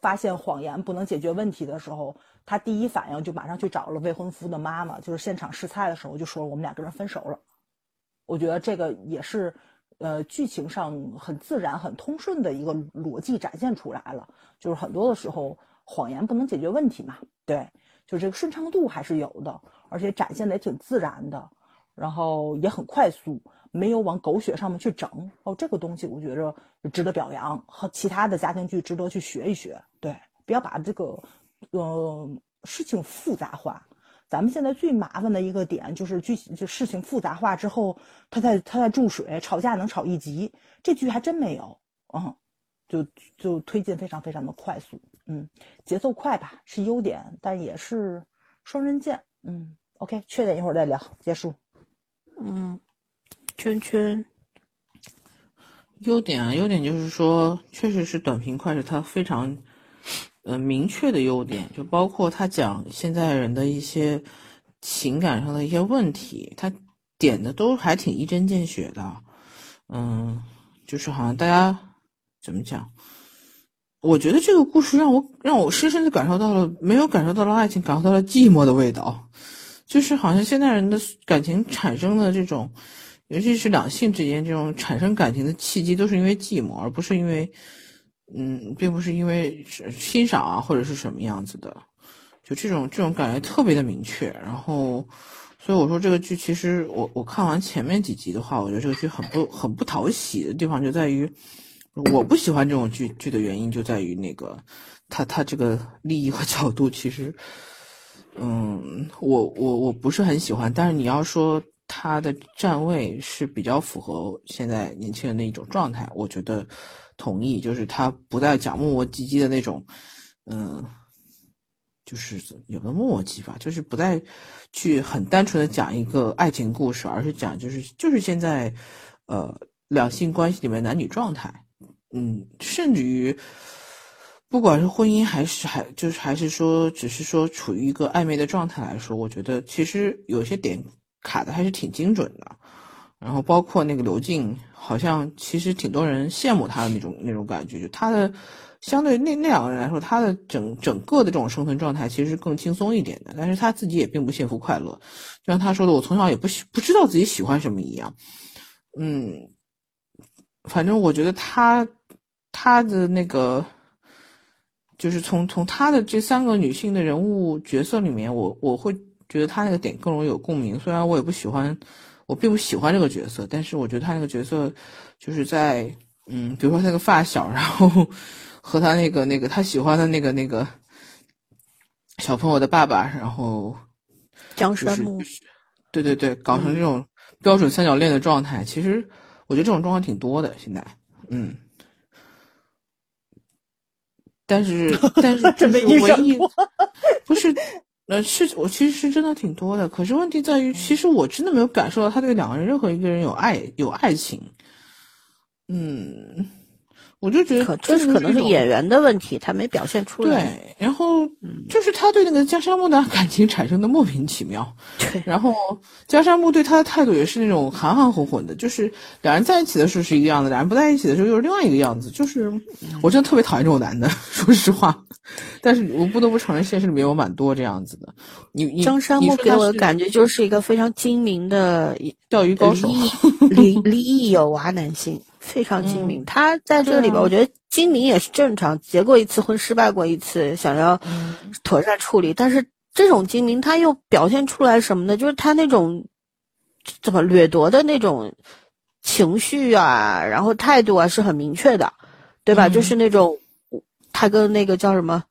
发现谎言不能解决问题的时候。他第一反应就马上去找了未婚夫的妈妈，就是现场试菜的时候就说我们两个人分手了。我觉得这个也是，呃，剧情上很自然、很通顺的一个逻辑展现出来了。就是很多的时候谎言不能解决问题嘛，对，就这个顺畅度还是有的，而且展现的也挺自然的，然后也很快速，没有往狗血上面去整。哦，这个东西我觉着值得表扬，和其他的家庭剧值得去学一学。对，不要把这个。呃，事情复杂化，咱们现在最麻烦的一个点就是剧就事情复杂化之后，他在他在注水，吵架能吵一集，这剧还真没有，嗯，就就推进非常非常的快速，嗯，节奏快吧是优点，但也是双刃剑，嗯，OK，缺点一会儿再聊，结束，嗯，圈圈，优点啊，优点就是说，确实是短平快，是它非常。呃，明确的优点就包括他讲现在人的一些情感上的一些问题，他点的都还挺一针见血的。嗯，就是好像大家怎么讲？我觉得这个故事让我让我深深的感受到了，没有感受到了爱情，感受到了寂寞的味道。就是好像现代人的感情产生的这种，尤其是两性之间这种产生感情的契机，都是因为寂寞，而不是因为。嗯，并不是因为欣赏啊，或者是什么样子的，就这种这种感觉特别的明确。然后，所以我说这个剧其实我我看完前面几集的话，我觉得这个剧很不很不讨喜的地方就在于，我不喜欢这种剧剧的原因就在于那个，他他这个利益和角度其实，嗯，我我我不是很喜欢。但是你要说他的站位是比较符合现在年轻人的一种状态，我觉得。同意，就是他不再讲磨磨唧唧的那种，嗯，就是有个磨磨唧吧，就是不再去很单纯的讲一个爱情故事，而是讲就是就是现在，呃，两性关系里面男女状态，嗯，甚至于不管是婚姻还是还就是还是说只是说处于一个暧昧的状态来说，我觉得其实有些点卡的还是挺精准的。然后包括那个刘静，好像其实挺多人羡慕他的那种那种感觉，就他的相对那那两个人来说，他的整整个的这种生存状态其实更轻松一点的，但是他自己也并不幸福快乐，就像他说的，我从小也不喜不知道自己喜欢什么一样，嗯，反正我觉得他他的那个就是从从她的这三个女性的人物角色里面，我我会觉得她那个点更容易有共鸣，虽然我也不喜欢。我并不喜欢这个角色，但是我觉得他那个角色，就是在嗯，比如说那个发小，然后和他那个那个他喜欢的那个那个小朋友的爸爸，然后江山木，对对对，搞成这种标准三角恋的状态，其实我觉得这种状况挺多的。现在，嗯，但是 但是这是唯一不是。呃，是我其实是真的挺多的，可是问题在于，其实我真的没有感受到他对两个人任何一个人有爱有爱情，嗯。我就觉得，这是可能是演员的问题，他没表现出来。对，然后就是他对那个江山木的感情产生的莫名其妙。对，然后江山木对他的态度也是那种含含混混的，就是两人在一起的时候是一个样子，两人不在一起的时候又是另外一个样子。就是我真的特别讨厌这种男的，说实话。但是我不得不承认，现实里面有蛮多这样子的。你你江山木给我的感觉就是一个非常精明的钓鱼高手，离离异有娃男性。非常精明。他在这个里边，我觉得精明也是正常，结过一次婚，失败过一次，想要妥善处理。但是这种精明，他又表现出来什么呢？就是他那种怎么掠夺的那种情绪啊，然后态度啊，是很明确的，对吧？就是那种他跟那个叫什么？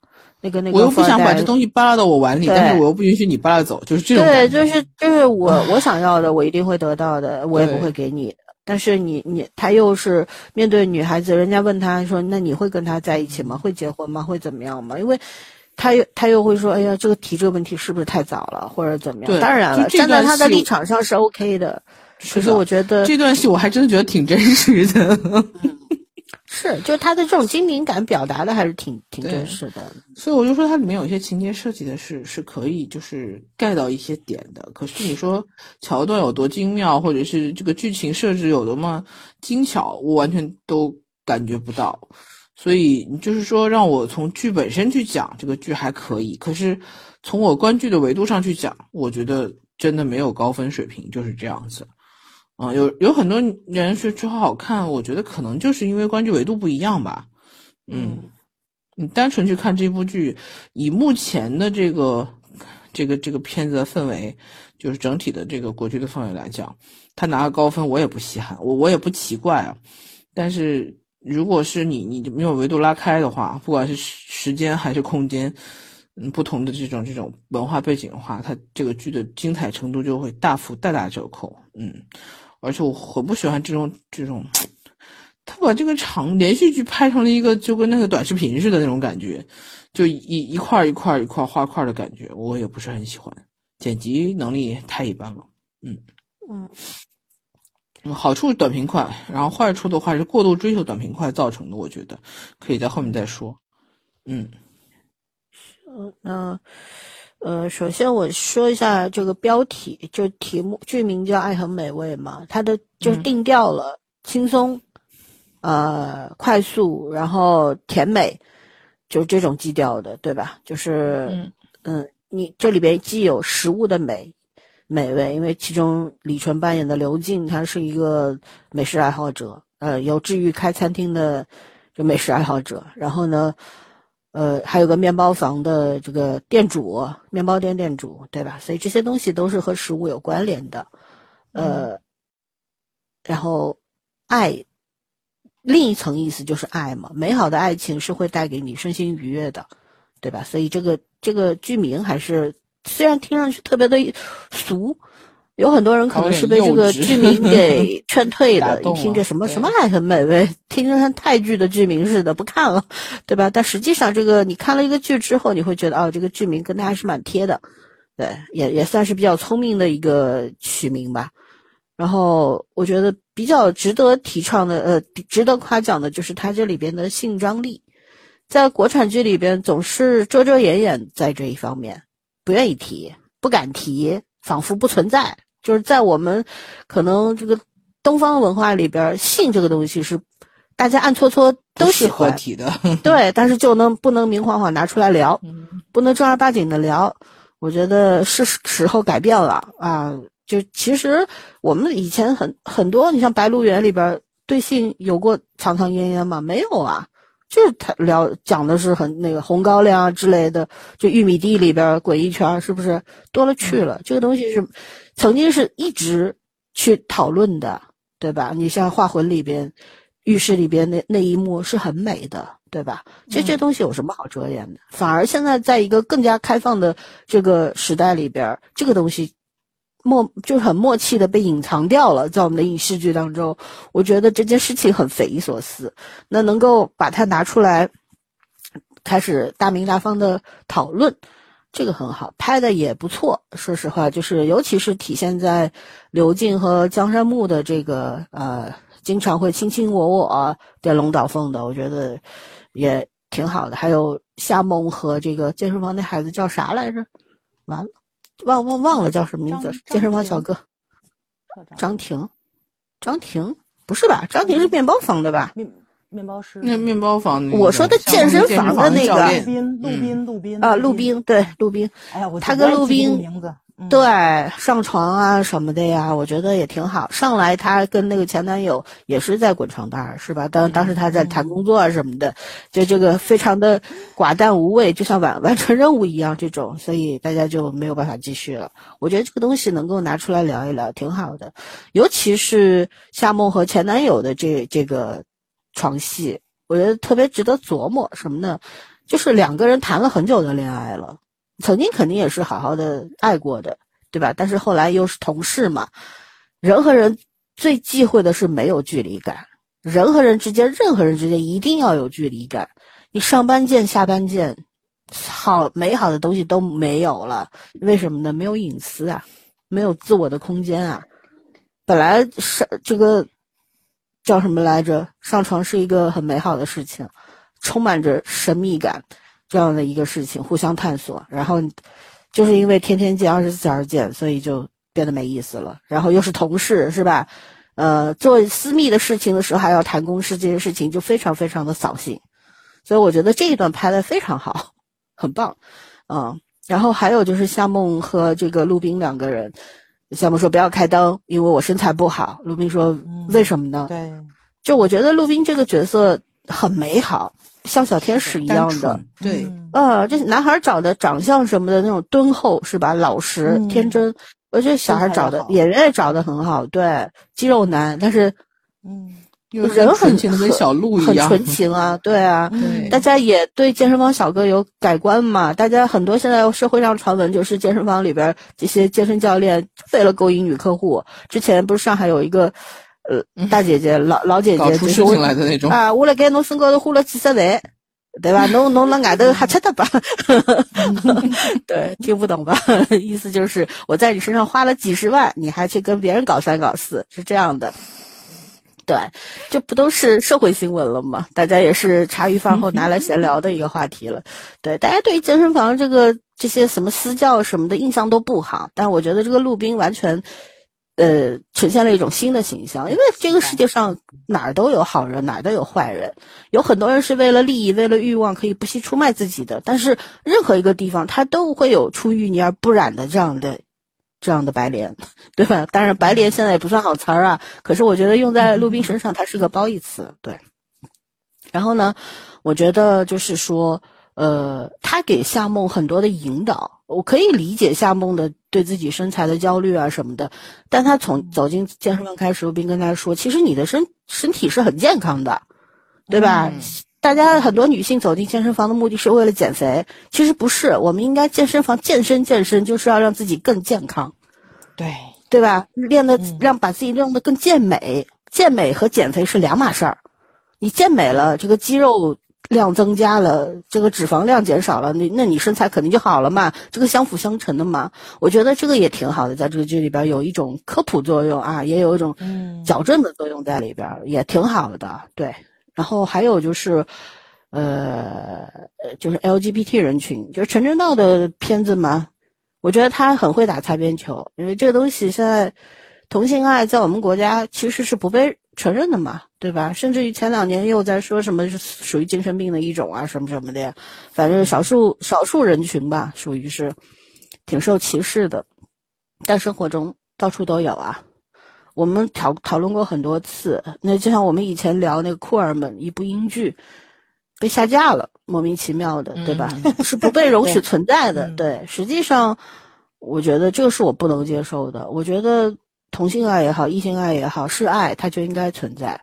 那个那个，我又不想把这东西扒拉到我碗里，但是我又不允许你扒拉走，就是这种。对，就是就是我 我想要的，我一定会得到的，我也不会给你。但是你你他又是面对女孩子，人家问他说：“那你会跟他在一起吗？会结婚吗？会怎么样吗？”因为，他又他又会说：“哎呀，这个提这个问题是不是太早了，或者怎么样？”当然了，站在他的立场上是 OK 的。可是我觉得这段戏我还真的觉得挺真实的。是，就是他的这种精明感表达的还是挺挺真实的，所以我就说它里面有一些情节设计的是是可以就是盖到一些点的。可是你说桥段有多精妙，或者是这个剧情设置有多么精巧，我完全都感觉不到。所以你就是说让我从剧本身去讲这个剧还可以，可是从我观剧的维度上去讲，我觉得真的没有高分水平，就是这样子。啊，有有很多人说说好看，我觉得可能就是因为关注维度不一样吧。嗯，你单纯去看这部剧，以目前的这个这个这个片子的氛围，就是整体的这个国剧的氛围来讲，他拿个高分我也不稀罕，我我也不奇怪啊。但是如果是你你没有维度拉开的话，不管是时间还是空间，嗯，不同的这种这种文化背景的话，它这个剧的精彩程度就会大幅大打折扣。嗯。而且我很不喜欢这种这种，他把这个长连续剧拍成了一个就跟那个短视频似的那种感觉，就一一块一块一块画块的感觉，我也不是很喜欢。剪辑能力太一般了，嗯嗯。好处短平快，然后坏处的话是过度追求短平快造成的，我觉得可以在后面再说。嗯，嗯那。呃，首先我说一下这个标题，就题目剧名叫《爱很美味》嘛，它的就是定调了，轻松，呃，快速，然后甜美，就是这种基调的，对吧？就是，嗯，你这里边既有食物的美，美味，因为其中李纯扮演的刘静，她是一个美食爱好者，呃，有志于开餐厅的，就美食爱好者，然后呢。呃，还有个面包房的这个店主，面包店店主，对吧？所以这些东西都是和食物有关联的。呃，然后爱，另一层意思就是爱嘛，美好的爱情是会带给你身心愉悦的，对吧？所以这个这个剧名还是虽然听上去特别的俗。有很多人可能是被这个剧名 给劝退的，一听这什么什么爱很美味，听着像泰剧的剧名似的，不看了，对吧？但实际上，这个你看了一个剧之后，你会觉得哦，这个剧名跟它还是蛮贴的，对，也也算是比较聪明的一个取名吧。然后我觉得比较值得提倡的，呃，值得夸奖的就是它这里边的性张力，在国产剧里边总是遮遮掩掩在这一方面，不愿意提，不敢提，仿佛不存在。就是在我们可能这个东方文化里边，性这个东西是大家暗搓搓都喜欢体的，对，但是就能不能明晃晃拿出来聊，不能正儿八经的聊。我觉得是时候改变了啊！就其实我们以前很很多，你像《白鹿原》里边对性有过藏藏烟烟吗？没有啊，就是他聊讲的是很那个红高粱啊之类的，就玉米地里边滚一圈，是不是多了去了？这个东西是。曾经是一直去讨论的，对吧？你像《画魂》里边，浴室里边那那一幕是很美的，对吧？其实这东西有什么好遮掩的？反而现在在一个更加开放的这个时代里边，这个东西默就很默契的被隐藏掉了，在我们的影视剧当中。我觉得这件事情很匪夷所思。那能够把它拿出来，开始大明大方的讨论。这个很好，拍的也不错。说实话，就是尤其是体现在刘静和江山木的这个呃，经常会卿卿我我、颠龙倒凤的，我觉得也挺好的。还有夏梦和这个健身房那孩子叫啥来着？完了，忘忘忘了叫什么名字？健身房小哥张婷，张婷不是吧？张婷是面包房的吧？面面包师，那面包房，我说的健身房的那个陆斌，陆斌，陆斌啊，陆斌，对，陆斌。哎呀，我他跟陆斌名字，对，上床啊什么的呀，我觉得也挺好。上来她跟那个前男友也是在滚床单是吧？当当时她在谈工作啊什么的，就这个非常的寡淡无味，就像完完 成任务一样这种，所以大家就没有办法继续了。我觉得这个东西能够拿出来聊一聊，挺好的。尤其是夏梦和前男友的这这个床戏，我觉得特别值得琢磨。什么呢？就是两个人谈了很久的恋爱了。曾经肯定也是好好的爱过的，对吧？但是后来又是同事嘛，人和人最忌讳的是没有距离感。人和人之间，任何人之间一定要有距离感。你上班见，下班见，好美好的东西都没有了。为什么呢？没有隐私啊，没有自我的空间啊。本来是这个叫什么来着？上床是一个很美好的事情，充满着神秘感。这样的一个事情，互相探索，然后就是因为天天见，二十四小时见，所以就变得没意思了。然后又是同事，是吧？呃，做私密的事情的时候还要谈公事，这些事情就非常非常的扫兴。所以我觉得这一段拍的非常好，很棒，嗯。然后还有就是夏梦和这个陆冰两个人，夏梦说不要开灯，因为我身材不好。陆冰说为什么呢？对，就我觉得陆冰这个角色很美好。像小天使一样的，对，呃，这男孩长得长相什么的那种敦厚是吧？老实天真，我觉得小孩找的演员也找的很好，对，肌肉男，但是，嗯，人很纯情跟小鹿一样，很纯情啊，对啊，大家也对健身房小哥有改观嘛？大家很多现在社会上传闻就是健身房里边这些健身教练为了勾引女客户，之前不是上海有一个。呃，大姐姐、老老姐姐，就是我来的那种啊！我来给侬身高头花了几十万，对吧？侬侬辣外头瞎吃的吧？对，听不懂吧？意思就是我在你身上花了几十万，你还去跟别人搞三搞四，是这样的。对，这不都是社会新闻了吗？大家也是茶余饭后拿来闲聊的一个话题了。对，大家对于健身房这个这些什么私教什么的印象都不好，但我觉得这个陆冰完全。呃，呈现了一种新的形象，因为这个世界上哪儿都有好人，哪儿都有坏人，有很多人是为了利益、为了欲望可以不惜出卖自己的，但是任何一个地方他都会有出淤泥而不染的这样的这样的白莲，对吧？当然，白莲现在也不算好词儿啊，可是我觉得用在陆冰身上，它是个褒义词，对。然后呢，我觉得就是说。呃，他给夏梦很多的引导，我可以理解夏梦的对自己身材的焦虑啊什么的。但她从走进健身房开始，我并跟她说，其实你的身身体是很健康的，对吧？大家很多女性走进健身房的目的是为了减肥，其实不是。我们应该健身房健身健身，就是要让自己更健康，对对吧？练的让把自己练得更健美，健美和减肥是两码事儿。你健美了，这个肌肉。量增加了，这个脂肪量减少了，那那你身材肯定就好了嘛，这个相辅相成的嘛。我觉得这个也挺好的，在这个剧里边有一种科普作用啊，也有一种矫正的作用在里边，也挺好的。对，然后还有就是，呃，就是 LGBT 人群，就是陈正道的片子嘛，我觉得他很会打擦边球，因为这个东西现在同性爱在我们国家其实是不被。承认的嘛，对吧？甚至于前两年又在说什么是属于精神病的一种啊，什么什么的，反正少数少数人群吧，属于是挺受歧视的。但生活中到处都有啊。我们讨讨论过很多次，那就像我们以前聊那个《库尔们》一部英剧被下架了，莫名其妙的，对吧？是不被容许 存在的。对，实际上我觉得这个是我不能接受的。我觉得。同性爱也好，异性爱也好，是爱，它就应该存在，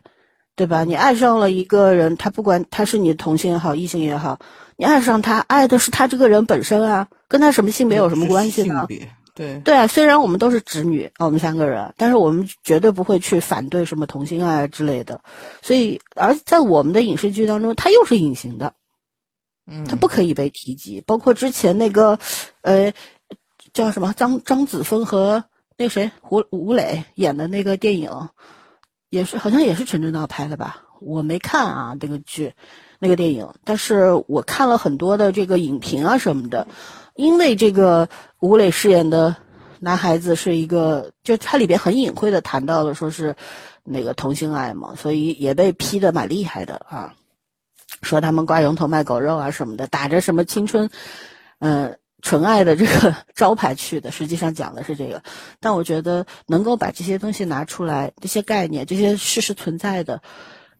对吧？你爱上了一个人，他不管他是你同性也好，异性也好，你爱上他，爱的是他这个人本身啊，跟他什么性别有什么关系呢？对对啊，虽然我们都是直女，我们三个人，但是我们绝对不会去反对什么同性爱之类的。所以，而在我们的影视剧当中，它又是隐形的，嗯，它不可以被提及。包括之前那个，呃，叫什么张张子枫和。那谁胡吴磊演的那个电影，也是好像也是陈正道拍的吧？我没看啊，那个剧，那个电影，但是我看了很多的这个影评啊什么的。因为这个吴磊饰演的男孩子是一个，就他里边很隐晦的谈到了说是那个同性爱嘛，所以也被批的蛮厉害的啊，说他们挂羊头卖狗肉啊什么的，打着什么青春，嗯。纯爱的这个 招牌去的，实际上讲的是这个。但我觉得能够把这些东西拿出来，这些概念、这些事实存在的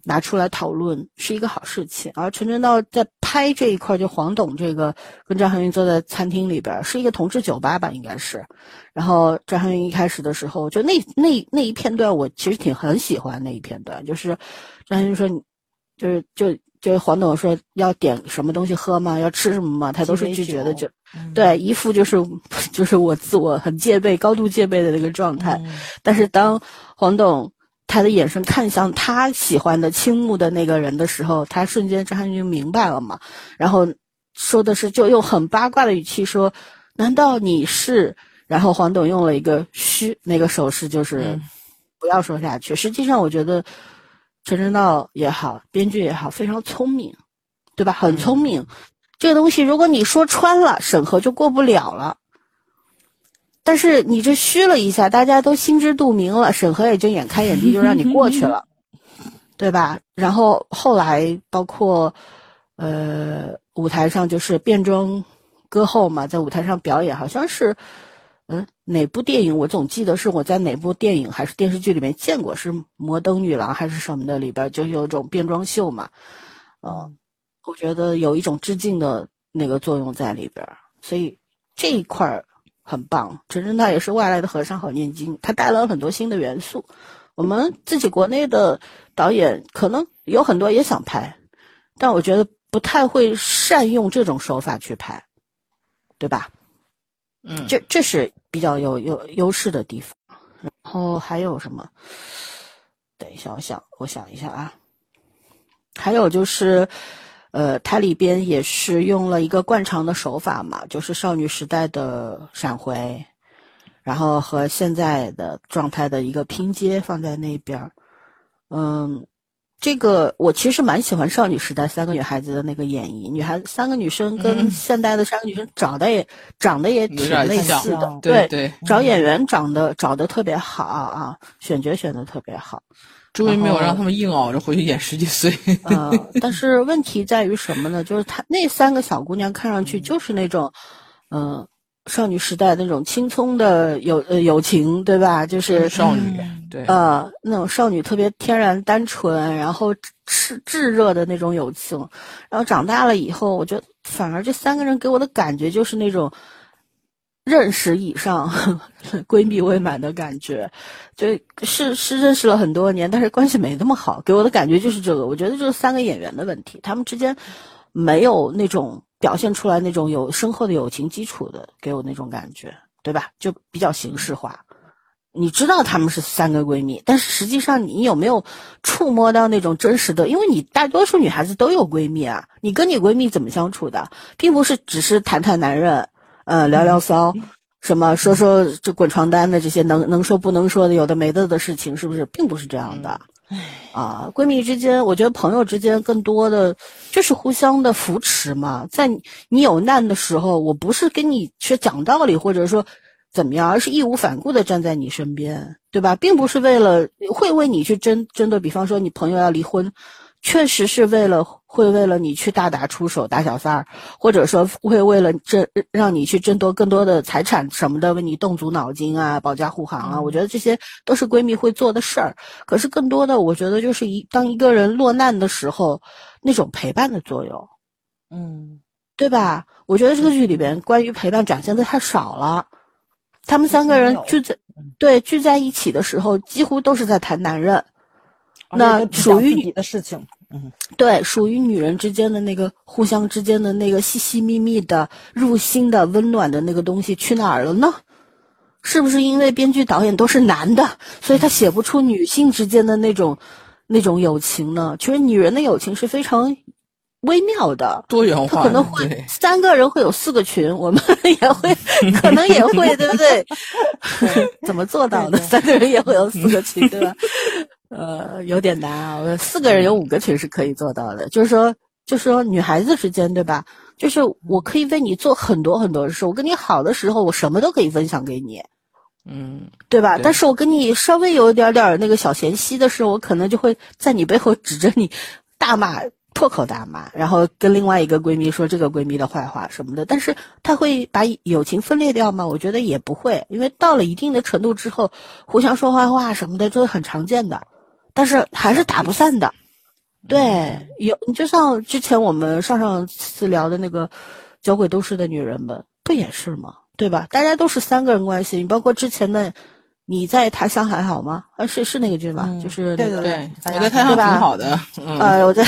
拿出来讨论，是一个好事情。而陈正道在拍这一块，就黄董这个跟张含韵坐在餐厅里边，是一个同志酒吧吧，应该是。然后张含韵一开始的时候，就那那那一片段，我其实挺很喜欢那一片段，就是张含韵说，就是就。就是黄董说要点什么东西喝吗？要吃什么吗？他都是拒绝的，就对一副就是就是我自我很戒备、高度戒备的那个状态。但是当黄董他的眼神看向他喜欢的、倾慕的那个人的时候，他瞬间张翰就明白了嘛。然后说的是就用很八卦的语气说：“难道你是？”然后黄董用了一个虚那个手势，就是不要说下去。实际上，我觉得。陈正道也好，编剧也好，非常聪明，对吧？很聪明。这个东西，如果你说穿了，审核就过不了了。但是你这虚了一下，大家都心知肚明了，审核也就眼开眼闭，就让你过去了，对吧？然后后来包括，呃，舞台上就是变装歌后嘛，在舞台上表演，好像是。哪部电影我总记得是我在哪部电影还是电视剧里面见过，是《摩登女郎》还是什么的里边就有种变装秀嘛，嗯，我觉得有一种致敬的那个作用在里边，所以这一块很棒。陈正道也是外来的和尚好念经，他带来了很多新的元素。我们自己国内的导演可能有很多也想拍，但我觉得不太会善用这种手法去拍，对吧？嗯，这这是比较有有优势的地方。然后还有什么？等一下，我想，我想一下啊。还有就是，呃，它里边也是用了一个惯常的手法嘛，就是少女时代的闪回，然后和现在的状态的一个拼接放在那边儿嗯。这个我其实蛮喜欢少女时代三个女孩子的那个演绎，女孩子三个女生跟现代的三个女生长得也长得也挺类似的，对对，找演员长得找的特别好啊，选角选的特别好，终于没有让他们硬熬着回去演十几岁。嗯，但是问题在于什么呢？就是她那三个小姑娘看上去就是那种，嗯。少女时代那种青葱的友呃友情，对吧？就是少女，对，呃，那种少女特别天然单纯，然后炽炙热的那种友情。然后长大了以后，我觉得反而这三个人给我的感觉就是那种认识以上 闺蜜未满的感觉，就是是认识了很多年，但是关系没那么好。给我的感觉就是这个。我觉得就是三个演员的问题，他们之间没有那种。表现出来那种有深厚的友情基础的，给我那种感觉，对吧？就比较形式化。你知道她们是三个闺蜜，但是实际上你有没有触摸到那种真实的？因为你大多数女孩子都有闺蜜啊，你跟你闺蜜怎么相处的，并不是只是谈谈男人，呃，聊聊骚，什么说说这滚床单的这些能能说不能说的有的没的的事情，是不是？并不是这样的。啊，闺蜜之间，我觉得朋友之间更多的就是互相的扶持嘛。在你有难的时候，我不是跟你去讲道理，或者说怎么样，而是义无反顾的站在你身边，对吧？并不是为了会为你去争针对，比方说你朋友要离婚。确实是为了会为了你去大打出手打小三儿，或者说会为了这让你去争夺更多的财产什么的，为你动足脑筋啊，保驾护航啊。我觉得这些都是闺蜜会做的事儿。可是更多的，我觉得就是一当一个人落难的时候，那种陪伴的作用，嗯，对吧？我觉得这个剧里边关于陪伴展现的太少了。他们三个人聚在对聚在一起的时候，几乎都是在谈男人。那属于你的事情，嗯，对，属于女人之间的那个互相之间的那个细细密密的、入心的、温暖的那个东西去哪儿了呢？是不是因为编剧导演都是男的，所以他写不出女性之间的那种那种友情呢？其实女人的友情是非常微妙的，多元化，可能会三个人会有四个群，我们 也会，可能也会，对不对？怎么做到的？三个人也会有四个群，对吧？呃，有点难啊。四个人有五个群是可以做到的，就是说，就是说，女孩子之间，对吧？就是我可以为你做很多很多的事。我跟你好的时候，我什么都可以分享给你，嗯，对吧？但是我跟你稍微有一点点那个小嫌隙的时候，我可能就会在你背后指着你大骂破口大骂，然后跟另外一个闺蜜说这个闺蜜的坏话什么的。但是她会把友情分裂掉吗？我觉得也不会，因为到了一定的程度之后，互相说坏话什么的，这是很常见的，但是还是打不散的。对，有你就像之前我们上上次聊的那个《酒鬼都市的女人们》，不也是吗？对吧？大家都是三个人关系，你包括之前的。你在他乡还好吗？啊，是是那个剧吧？就是对对对，我在 他乡挺好的。呃，我在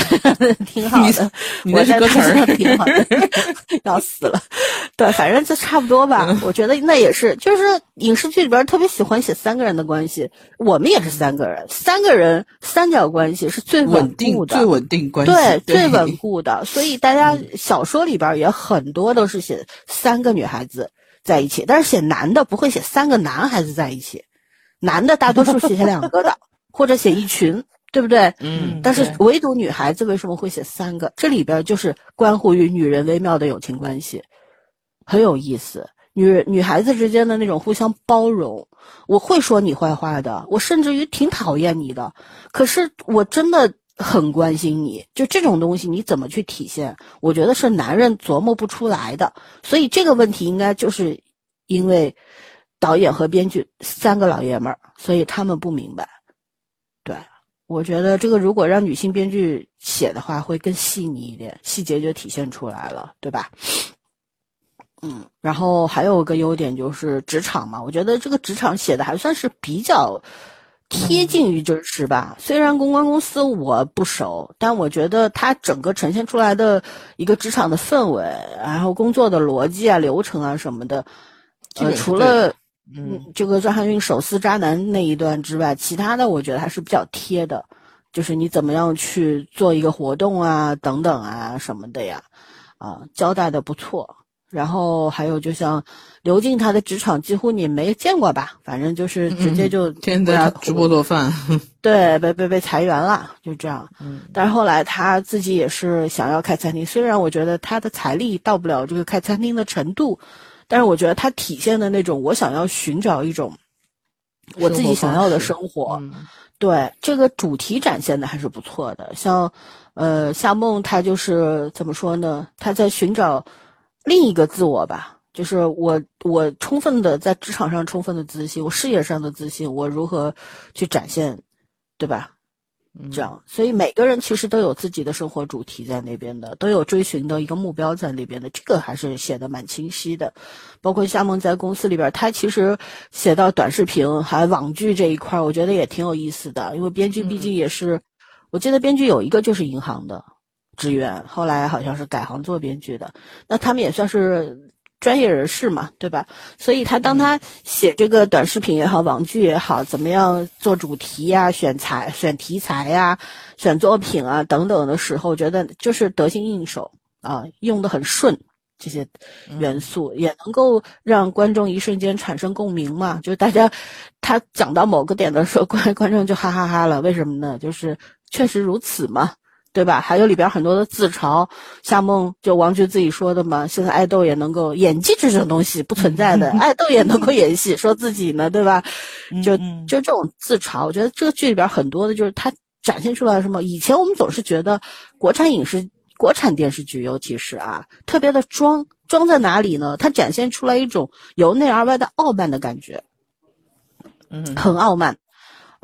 挺好的，我在他乡挺好的，要死了。对，反正就差不多吧。我觉得那也是，就是影视剧里边特别喜欢写三个人的关系。我们也是三个人，三个人三角关系是最稳固的，最稳定关系，对，最稳固的。所以大家小说里边也很多都是写三个女孩子在一起，但是写男的不会写三个男孩子在一起。男的大多数写两个的，或者写一群，对不对？嗯。但是唯独女孩子为什么会写三个？这里边就是关乎于女人微妙的友情关系，很有意思。女女孩子之间的那种互相包容，我会说你坏话的，我甚至于挺讨厌你的，可是我真的很关心你。就这种东西，你怎么去体现？我觉得是男人琢磨不出来的。所以这个问题应该就是因为。导演和编剧三个老爷们儿，所以他们不明白。对我觉得这个如果让女性编剧写的话，会更细腻一点，细节就体现出来了，对吧？嗯，然后还有个优点就是职场嘛，我觉得这个职场写的还算是比较贴近于真实吧。虽然公关公司我不熟，但我觉得它整个呈现出来的一个职场的氛围，然后工作的逻辑啊、流程啊什么的，呃，除了。嗯，这个张含韵手撕渣男那一段之外，其他的我觉得还是比较贴的，就是你怎么样去做一个活动啊，等等啊什么的呀，啊，交代的不错。然后还有就像刘静，她的职场几乎你没见过吧？反正就是直接就天天在直播做饭，对，被被被裁员了，就这样。嗯，但是后来她自己也是想要开餐厅，虽然我觉得她的财力到不了这个开餐厅的程度。但是我觉得她体现的那种，我想要寻找一种我自己想要的生活，对这个主题展现的还是不错的。像，呃，夏梦她就是怎么说呢？她在寻找另一个自我吧，就是我我充分的在职场上充分的自信，我事业上的自信，我如何去展现，对吧？这样，所以每个人其实都有自己的生活主题在那边的，都有追寻的一个目标在那边的，这个还是写的蛮清晰的。包括夏梦在公司里边，他其实写到短视频还网剧这一块，我觉得也挺有意思的。因为编剧毕竟也是，我记得编剧有一个就是银行的职员，后来好像是改行做编剧的，那他们也算是。专业人士嘛，对吧？所以他当他写这个短视频也好，网剧也好，怎么样做主题呀、选材、选题材呀、选作品啊等等的时候，觉得就是得心应手啊，用的很顺，这些元素也能够让观众一瞬间产生共鸣嘛。就大家他讲到某个点的时候，观观众就哈哈哈了，为什么呢？就是确实如此嘛。对吧？还有里边很多的自嘲，夏梦就王菊自己说的嘛。现在爱豆也能够演技这种东西不存在的，爱豆也能够演戏，说自己呢，对吧？就就这种自嘲，我觉得这个剧里边很多的就是他展现出来什么？以前我们总是觉得国产影视、国产电视剧，尤其是啊，特别的装，装在哪里呢？它展现出来一种由内而外的傲慢的感觉，嗯，很傲慢。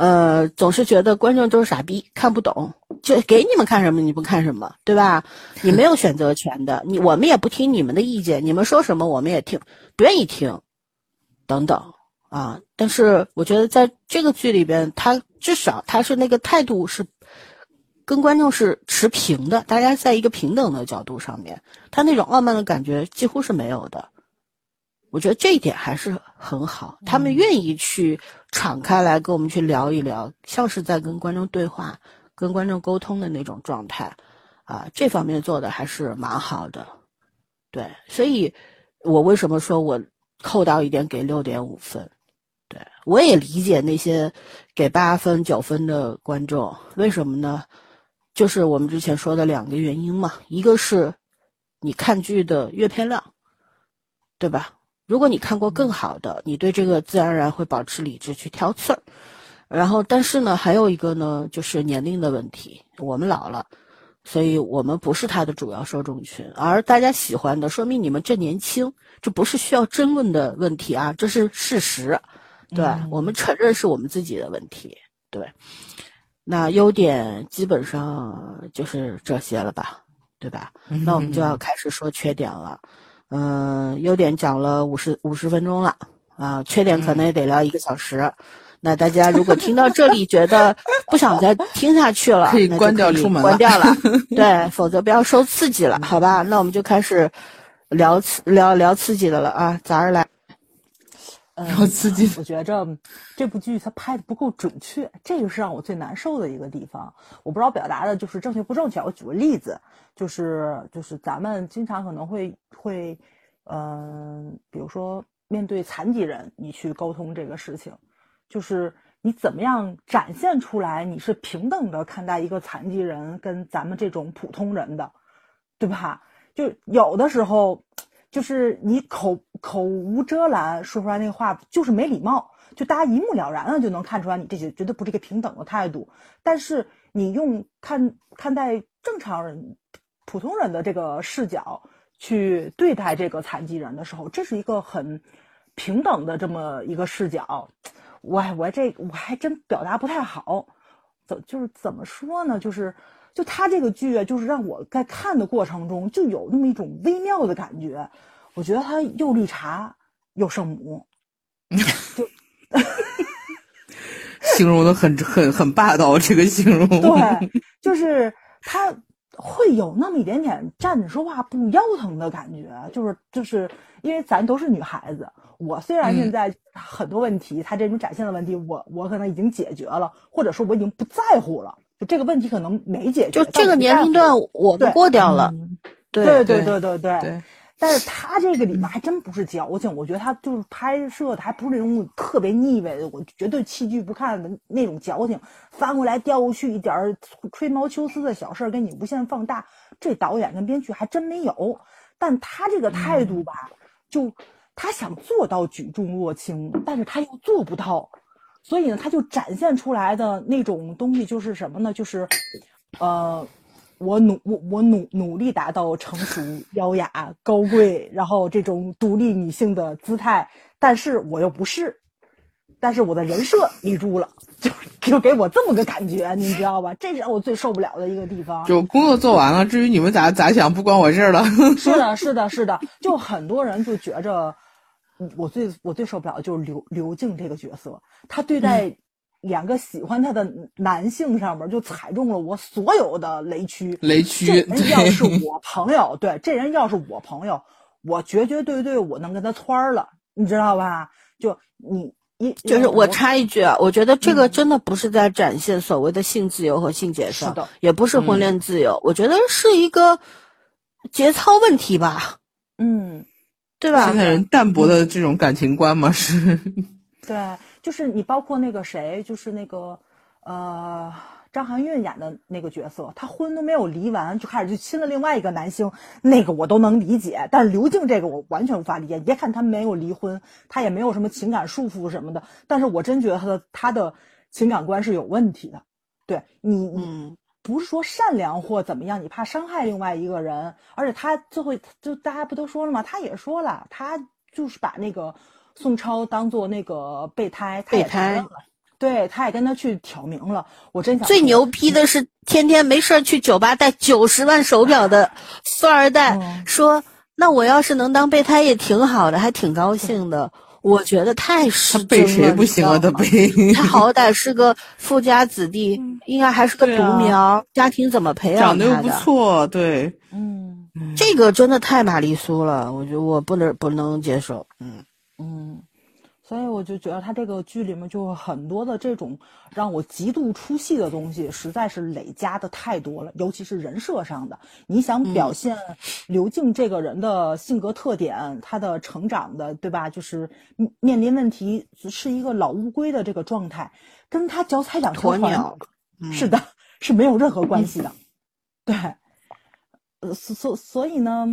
呃，总是觉得观众都是傻逼，看不懂，就给你们看什么你不看什么，对吧？你没有选择权的，你我们也不听你们的意见，你们说什么我们也听，不愿意听，等等啊。但是我觉得在这个剧里边，他至少他是那个态度是跟观众是持平的，大家在一个平等的角度上面，他那种傲慢的感觉几乎是没有的。我觉得这一点还是很好，他们愿意去敞开来跟我们去聊一聊，像是在跟观众对话、跟观众沟通的那种状态，啊，这方面做的还是蛮好的。对，所以我为什么说我扣到一点给六点五分？对我也理解那些给八分、九分的观众，为什么呢？就是我们之前说的两个原因嘛，一个是你看剧的阅片量，对吧？如果你看过更好的，你对这个自然而然会保持理智去挑刺儿。然后，但是呢，还有一个呢，就是年龄的问题。我们老了，所以我们不是他的主要受众群。而大家喜欢的，说明你们正年轻，这不是需要争论的问题啊，这是事实。对我们承认是我们自己的问题。对，那优点基本上就是这些了吧，对吧？那我们就要开始说缺点了。嗯，优点讲了五十五十分钟了啊，缺点可能也得聊一个小时。那大家如果听到这里觉得不想再听下去了，可以关掉出门，关掉了。对，否则不要受刺激了，好吧？那我们就开始聊刺聊聊刺激的了啊，咋着来？聊刺激。我觉着这部剧它拍的不够准确，这个是让我最难受的一个地方。我不知道表达的就是正确不正确。我举个例子，就是就是咱们经常可能会会，嗯，比如说面对残疾人，你去沟通这个事情。就是你怎么样展现出来，你是平等的看待一个残疾人跟咱们这种普通人的，对吧？就有的时候，就是你口口无遮拦说出来那话就是没礼貌，就大家一目了然了就能看出来你这些绝对不是一个平等的态度。但是你用看看待正常人、普通人的这个视角去对待这个残疾人的时候，这是一个很平等的这么一个视角。我我这我还真表达不太好，怎就是怎么说呢？就是就他这个剧，就是让我在看的过程中就有那么一种微妙的感觉。我觉得他又绿茶又圣母，就 形容的很很很霸道。这个形容对，就是他会有那么一点点站着说话不腰疼的感觉，就是就是因为咱都是女孩子。我虽然现在很多问题，他这种展现的问题，我我可能已经解决了，或者说我已经不在乎了。就这个问题可能没解决，就这个年龄段我们过掉了。对对对对对。但是他这个里面还真不是矫情，我觉得他就是拍摄的还不是那种特别腻歪的，我绝对弃剧不看的那种矫情，翻过来调过去一点吹毛求疵的小事儿给你无限放大，这导演跟编剧还真没有。但他这个态度吧，就。他想做到举重若轻，但是他又做不到，所以呢，他就展现出来的那种东西就是什么呢？就是，呃，我努我我努努力达到成熟、优雅、高贵，然后这种独立女性的姿态，但是我又不是，但是我的人设立住了，就就给我这么个感觉，你知道吧？这是让我最受不了的一个地方。就工作做完了，至于你们咋咋想，不关我事儿了。是的，是的，是的，就很多人就觉着。我最我最受不了的就是刘刘静这个角色，她对待两个喜欢他的男性上面就踩中了我所有的雷区。雷区，这人要是 我朋友，对，这人要是我朋友，我绝绝对对我能跟他窜了，你知道吧？就你一就是我插一句啊，我觉得这个真的不是在展现所谓的性自由和性解放，也不是婚恋自由，我觉得是一个节操问题吧。嗯。对吧？现在人淡薄的这种感情观嘛，是。对，就是你包括那个谁，就是那个呃张含韵演的那个角色，她婚都没有离完，就开始就亲了另外一个男星，那个我都能理解。但是刘静这个我完全无法理解。别看她没有离婚，她也没有什么情感束缚什么的，但是我真觉得她的她的情感观是有问题的。对你，你。不是说善良或怎么样，你怕伤害另外一个人，而且她最后就大家不都说了吗？她也说了，她就是把那个宋超当做那个备胎，备胎，对，他也跟他去挑明了。我真想最牛逼的是，天天没事去酒吧戴九十万手表的富二代说：“那我要是能当备胎也挺好的，还挺高兴的。”我觉得太失了，他背谁不行啊？他背他好歹是个富家子弟，应该还是个独苗，家庭怎么培养长得又不错，对，嗯，这个真的太玛丽苏了，我觉得我不能不能接受，嗯嗯。所以我就觉得他这个剧里面就很多的这种让我极度出戏的东西，实在是累加的太多了，尤其是人设上的。你想表现刘静这个人的性格特点，他的成长的，对吧？就是面临问题是一个老乌龟的这个状态，跟他脚踩两条船，是的，是没有任何关系的。对，呃，所所以呢，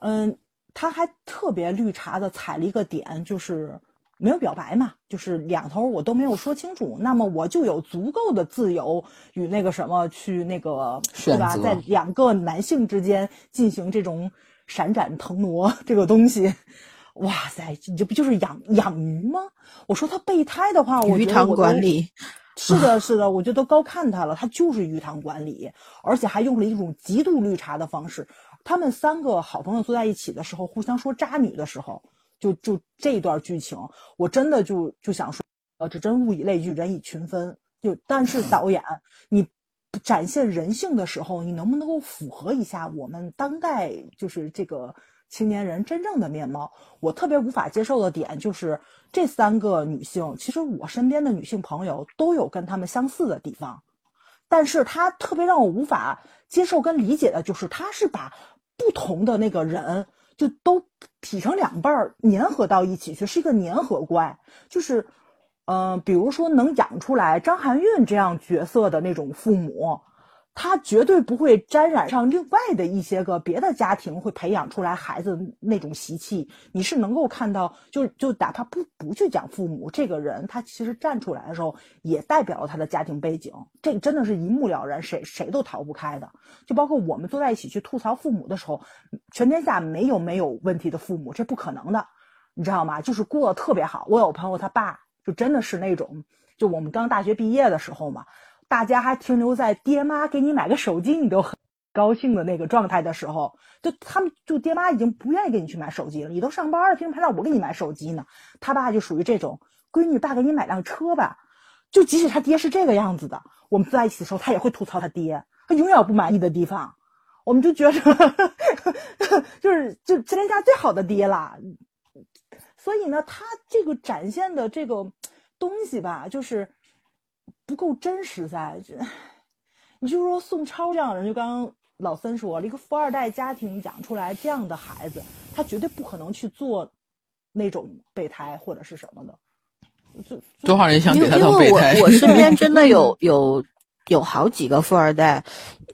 嗯，他还特别绿茶的踩了一个点，就是。没有表白嘛，就是两头我都没有说清楚，那么我就有足够的自由与那个什么去那个对吧，在两个男性之间进行这种闪展腾挪这个东西。哇塞，你这不就是养养鱼吗？我说他备胎的话，我鱼塘管理是的，是的，我觉得都高看他了，他就是鱼塘管理，而且还用了一种极度绿茶的方式。他们三个好朋友坐在一起的时候，互相说渣女的时候。就就这一段剧情，我真的就就想说，呃，这真物以类聚，人以群分。就但是导演，你展现人性的时候，你能不能够符合一下我们当代就是这个青年人真正的面貌？我特别无法接受的点就是这三个女性，其实我身边的女性朋友都有跟她们相似的地方，但是她特别让我无法接受跟理解的就是，她是把不同的那个人。就都劈成两半儿，粘合到一起去，是一个粘合怪。就是，嗯，比如说能养出来张含韵这样角色的那种父母。他绝对不会沾染上另外的一些个别的家庭会培养出来孩子那种习气。你是能够看到，就就哪怕不不去讲父母这个人，他其实站出来的时候也代表了他的家庭背景。这真的是一目了然，谁谁都逃不开的。就包括我们坐在一起去吐槽父母的时候，全天下没有没有问题的父母，这不可能的，你知道吗？就是过得特别好。我有朋友他爸就真的是那种，就我们刚大学毕业的时候嘛。大家还停留在爹妈给你买个手机，你都很高兴的那个状态的时候，就他们就爹妈已经不愿意给你去买手机了。你都上班了，凭什么还让我给你买手机呢？他爸就属于这种，闺女，爸给你买辆车吧。就即使他爹是这个样子的，我们在一起的时候，他也会吐槽他爹，他永远不满意的地方。我们就觉得，就是就全天下最好的爹了。所以呢，他这个展现的这个东西吧，就是。不够真实，在这，你就说宋超这样的人，就刚刚老森说了一个富二代家庭养出来这样的孩子，他绝对不可能去做那种备胎或者是什么的。就多少人想给他当备胎？我我身边真的有 有有好几个富二代，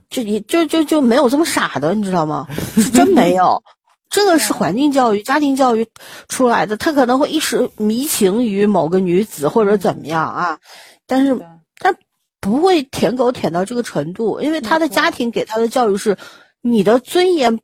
就也就就就没有这么傻的，你知道吗？是真没有，这个是 环境教育、家庭教育出来的。他可能会一时迷情于某个女子或者怎么样啊，但是。不会舔狗舔到这个程度，因为他的家庭给他的教育是，你的尊严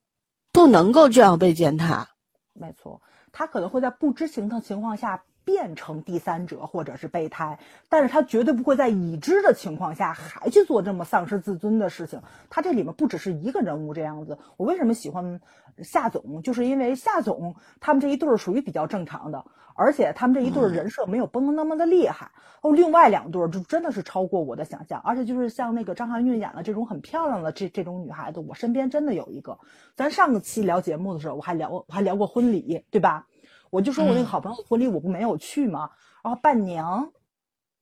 不能够这样被践踏。没错，他可能会在不知情的情况下变成第三者或者是备胎，但是他绝对不会在已知的情况下还去做这么丧失自尊的事情。他这里面不只是一个人物这样子。我为什么喜欢夏总，就是因为夏总他们这一对儿属于比较正常的。而且他们这一对人设没有崩的那么的厉害哦，另外两对就真的是超过我的想象。而且就是像那个张含韵演的这种很漂亮的这这种女孩子，我身边真的有一个。咱上个期聊节目的时候，我还聊我还聊过婚礼，对吧？我就说我那个好朋友婚礼，我不没有去嘛？然后伴娘，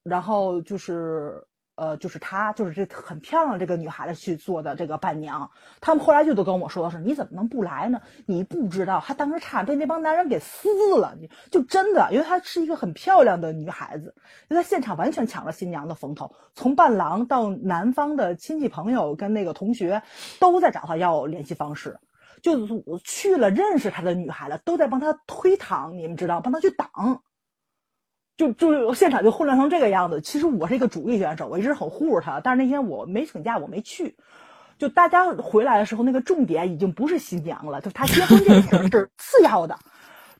然后就是。呃，就是她，就是这很漂亮这个女孩子去做的这个伴娘。他们后来就都跟我说的是，你怎么能不来呢？你不知道，她当时差点被那帮男人给撕了。你就真的，因为她是一个很漂亮的女孩子，就在现场完全抢了新娘的风头。从伴郎到男方的亲戚朋友跟那个同学，都在找她要联系方式。就去了认识她的女孩子，都在帮她推搪，你们知道，帮她去挡。就就现场就混乱成这个样子。其实我是一个主力选手，我一直很护着他。但是那天我没请假，我没去。就大家回来的时候，那个重点已经不是新娘了，就他结婚这事是次要的，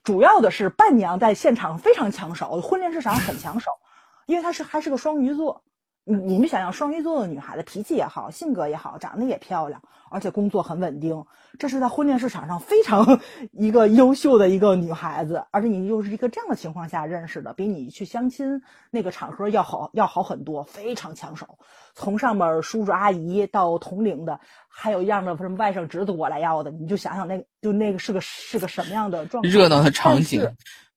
主要的是伴娘在现场非常抢手，婚恋市场很抢手，因为她是还是个双鱼座。你你们想想，双鱼座的女孩子脾气也好，性格也好，长得也漂亮，而且工作很稳定，这是在婚恋市场上非常 一个优秀的一个女孩子。而且你又是一个这样的情况下认识的，比你去相亲那个场合要好要好很多，非常抢手。从上面叔叔阿姨到同龄的，还有一样的什么外甥侄子过来要的，你就想想那个就那个是个是个什么样的状热闹的场景。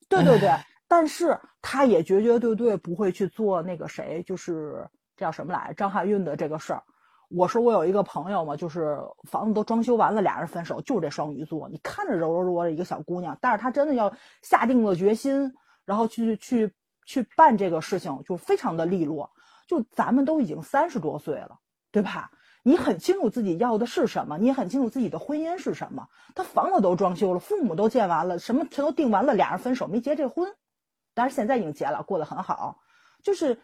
对对对，但是他也绝绝对对不会去做那个谁，就是。叫什么来？张含韵的这个事儿，我说我有一个朋友嘛，就是房子都装修完了，俩人分手，就是这双鱼座。你看着柔柔弱弱的一个小姑娘，但是她真的要下定了决心，然后去去去办这个事情，就非常的利落。就咱们都已经三十多岁了，对吧？你很清楚自己要的是什么，你也很清楚自己的婚姻是什么。他房子都装修了，父母都见完了，什么全都定完了，俩人分手没结这婚。但是现在已经结了，过得很好。就是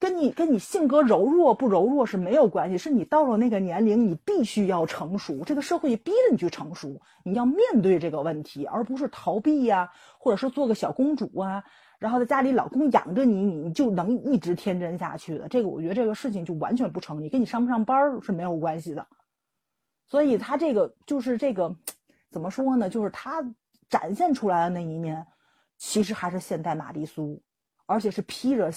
跟你跟你性格柔弱不柔弱是没有关系，是你到了那个年龄，你必须要成熟，这个社会逼着你去成熟，你要面对这个问题，而不是逃避呀，或者是做个小公主啊。然后在家里，老公养着你，你就能一直天真下去的。这个我觉得这个事情就完全不成立，跟你上不上班是没有关系的。所以他这个就是这个，怎么说呢？就是他展现出来的那一面，其实还是现代玛丽苏，而且是披着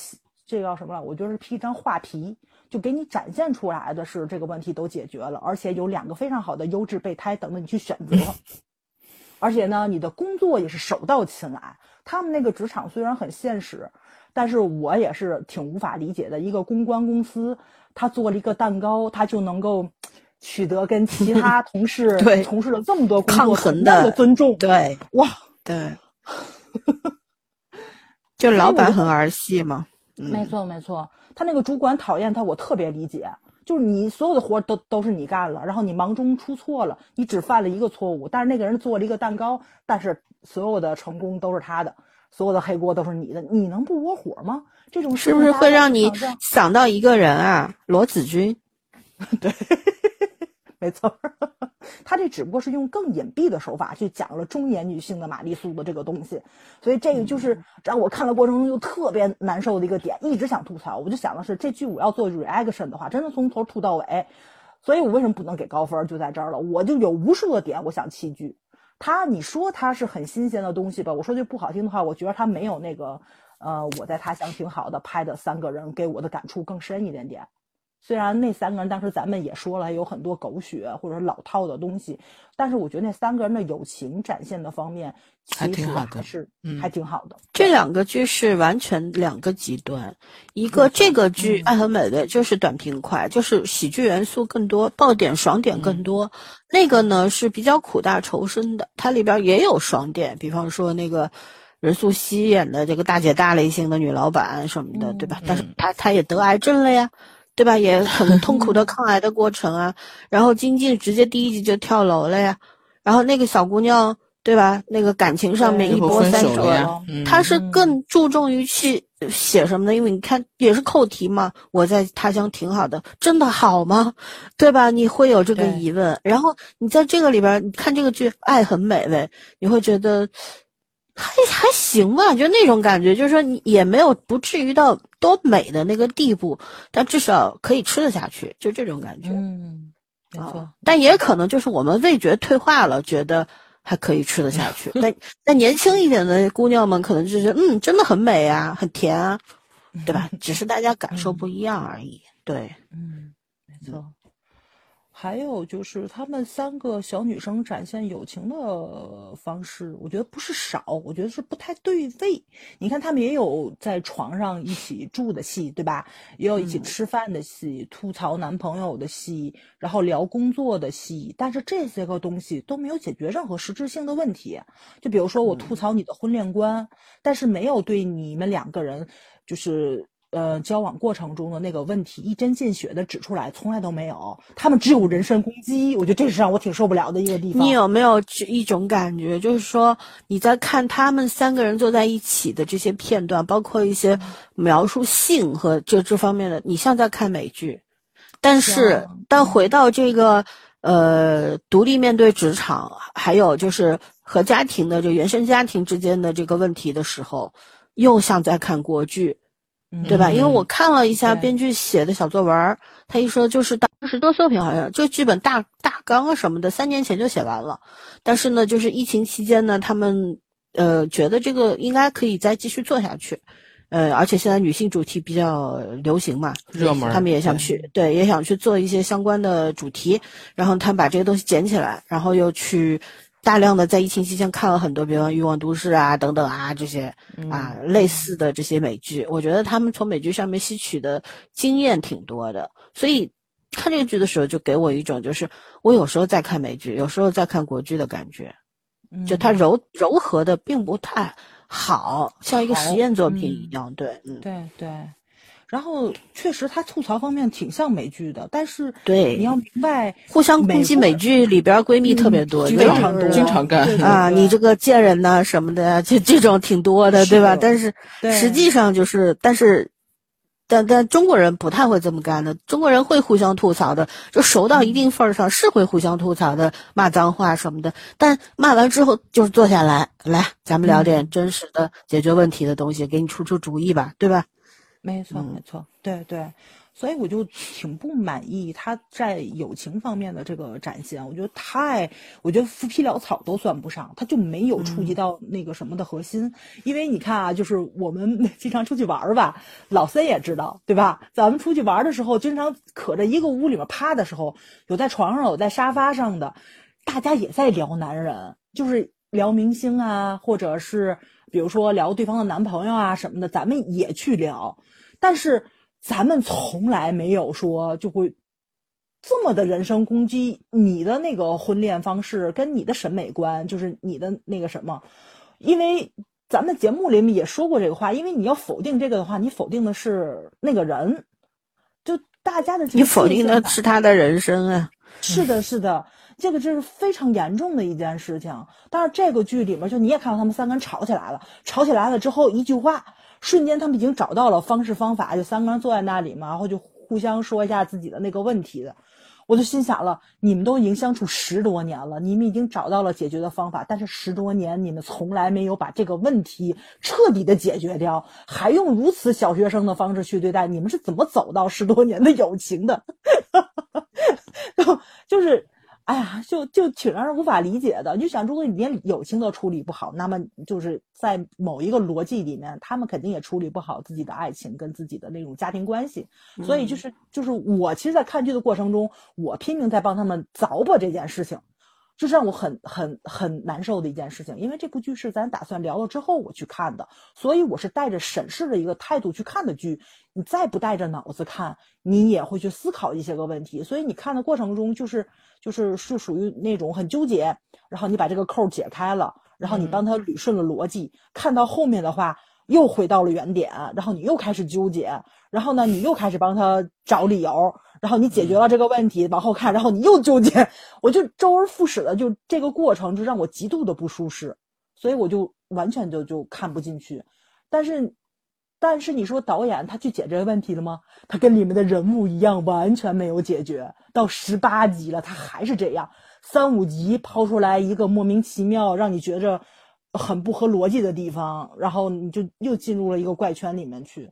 这叫什么了？我觉得是披一张画皮，就给你展现出来的是这个问题都解决了，而且有两个非常好的优质备胎等着你去选择。而且呢，你的工作也是手到擒来。他们那个职场虽然很现实，但是我也是挺无法理解的。一个公关公司，他做了一个蛋糕，他就能够取得跟其他 同事对从事了这么多工作同样的尊重。对，哇，对，就老板很儿戏嘛。没错，没错。他那个主管讨厌他，我特别理解。就是你所有的活都都是你干了，然后你忙中出错了，你只犯了一个错误，但是那个人做了一个蛋糕，但是所有的成功都是他的，所有的黑锅都是你的，你能不窝火吗？这种是不是会让你想到一个人啊？罗子君，对。没错，他这只不过是用更隐蔽的手法去讲了中年女性的玛丽苏的这个东西，所以这个就是让我看的过程中就特别难受的一个点，一直想吐槽。我就想的是，这剧我要做 reaction 的话，真的从头吐到尾，所以我为什么不能给高分？就在这儿了，我就有无数的点我想弃剧。他，你说他是很新鲜的东西吧？我说句不好听的话，我觉得他没有那个，呃，我在他乡挺好的拍的三个人给我的感触更深一点点。虽然那三个人当时咱们也说了有很多狗血或者老套的东西，但是我觉得那三个人的友情展现的方面还挺好的，是还挺好的。这两个剧是完全两个极端，一个这个剧《爱很美味》就是短平快，就是喜剧元素更多，爆点爽点更多。那个呢是比较苦大仇深的，它里边也有爽点，比方说那个任素汐演的这个大姐大类型的女老板什么的，对吧？但是她她也得癌症了呀。对吧？也很 痛苦的抗癌的过程啊。然后金靖直接第一集就跳楼了呀。然后那个小姑娘，对吧？那个感情上面一波三折，她是更注重于去写什么呢？因为你看也是扣题嘛。我在他乡挺好的，真的好吗？对吧？你会有这个疑问。然后你在这个里边，你看这个剧《爱很美味》，你会觉得。还还行吧，就那种感觉，就是说你也没有不至于到多美的那个地步，但至少可以吃得下去，就这种感觉。嗯，没错。但也可能就是我们味觉退化了，觉得还可以吃得下去。但但年轻一点的姑娘们可能就是嗯，真的很美啊，很甜啊，对吧？只是大家感受不一样而已。对，嗯，没错。还有就是他们三个小女生展现友情的方式，我觉得不是少，我觉得是不太对位。你看他们也有在床上一起住的戏，对吧？也有一起吃饭的戏，吐槽男朋友的戏，然后聊工作的戏。但是这些个东西都没有解决任何实质性的问题。就比如说我吐槽你的婚恋观，但是没有对你们两个人就是。呃，交往过程中的那个问题一针见血的指出来，从来都没有。他们只有人身攻击，我觉得这是让我挺受不了的一个地方。你有没有一种感觉，就是说你在看他们三个人坐在一起的这些片段，包括一些描述性和这这方面的，你像在看美剧。但是，但回到这个呃，独立面对职场，还有就是和家庭的这原生家庭之间的这个问题的时候，又像在看国剧。对吧？因为我看了一下编剧写的小作文，他一说就是当时多作品好像就剧本大大纲什么的，三年前就写完了。但是呢，就是疫情期间呢，他们呃觉得这个应该可以再继续做下去，呃，而且现在女性主题比较流行嘛，热门，他们也想去对，也想去做一些相关的主题，然后他们把这些东西捡起来，然后又去。大量的在疫情期间看了很多，比方《欲望都市》啊等等啊这些啊类似的这些美剧，我觉得他们从美剧上面吸取的经验挺多的，所以看这个剧的时候就给我一种就是我有时候在看美剧，有时候在看国剧的感觉，就它柔柔和的并不太好像一个实验作品一样，对，嗯，对对。然后确实，他吐槽方面挺像美剧的，但是对你要明白，互相攻击美剧里边闺蜜特别多，经非常常多，经常干啊，你这个贱人呐什么的呀，这这种挺多的，对吧？但是实际上就是，但是。但但中国人不太会这么干的，中国人会互相吐槽的，就熟到一定份儿上是会互相吐槽的，骂脏话什么的。但骂完之后就是坐下来，来咱们聊点真实的解决问题的东西，给你出出主意吧，对吧？没错，嗯没错，对对，所以我就挺不满意他在友情方面的这个展现，我觉得太，我觉得浮皮潦草都算不上，他就没有触及到那个什么的核心。因为你看啊，就是我们 经常出去玩儿吧，老三也知道，对吧？咱们出去玩儿的时候，经常可着一个屋里面趴的时候，有在床上，有在沙发上的，大家也在聊男人，就是聊明星啊，或者是比如说聊对方的男朋友啊什么的，咱们也去聊。但是咱们从来没有说就会这么的人身攻击你的那个婚恋方式跟你的审美观，就是你的那个什么，因为咱们节目里面也说过这个话，因为你要否定这个的话，你否定的是那个人，就大家的这个你否定的是他的人生啊。是的，是的，这个这是非常严重的一件事情。但是这个剧里面，就你也看到他们三个人吵起来了，吵起来了之后，一句话，瞬间他们已经找到了方式方法，就三个人坐在那里嘛，然后就互相说一下自己的那个问题的。我就心想了，你们都已经相处十多年了，你们已经找到了解决的方法，但是十多年你们从来没有把这个问题彻底的解决掉，还用如此小学生的方式去对待，你们是怎么走到十多年的友情的？就 就是，哎呀，就就挺让人无法理解的。你就想，如果你连友情都处理不好，那么就是在某一个逻辑里面，他们肯定也处理不好自己的爱情跟自己的那种家庭关系。所以就是就是我其实，在看剧的过程中，我拼命在帮他们凿破这件事情。这是让我很很很难受的一件事情，因为这部剧是咱打算聊了之后我去看的，所以我是带着审视的一个态度去看的剧。你再不带着脑子看，你也会去思考一些个问题。所以你看的过程中，就是就是是属于那种很纠结，然后你把这个扣解开了，然后你帮他捋顺了逻辑，看到后面的话又回到了原点，然后你又开始纠结，然后呢你又开始帮他找理由。然后你解决了这个问题，往后看，然后你又纠结，我就周而复始的，就这个过程就让我极度的不舒适，所以我就完全就就看不进去。但是，但是你说导演他去解决问题了吗？他跟里面的人物一样，完全没有解决。到十八集了，他还是这样，三五集抛出来一个莫名其妙，让你觉着很不合逻辑的地方，然后你就又进入了一个怪圈里面去，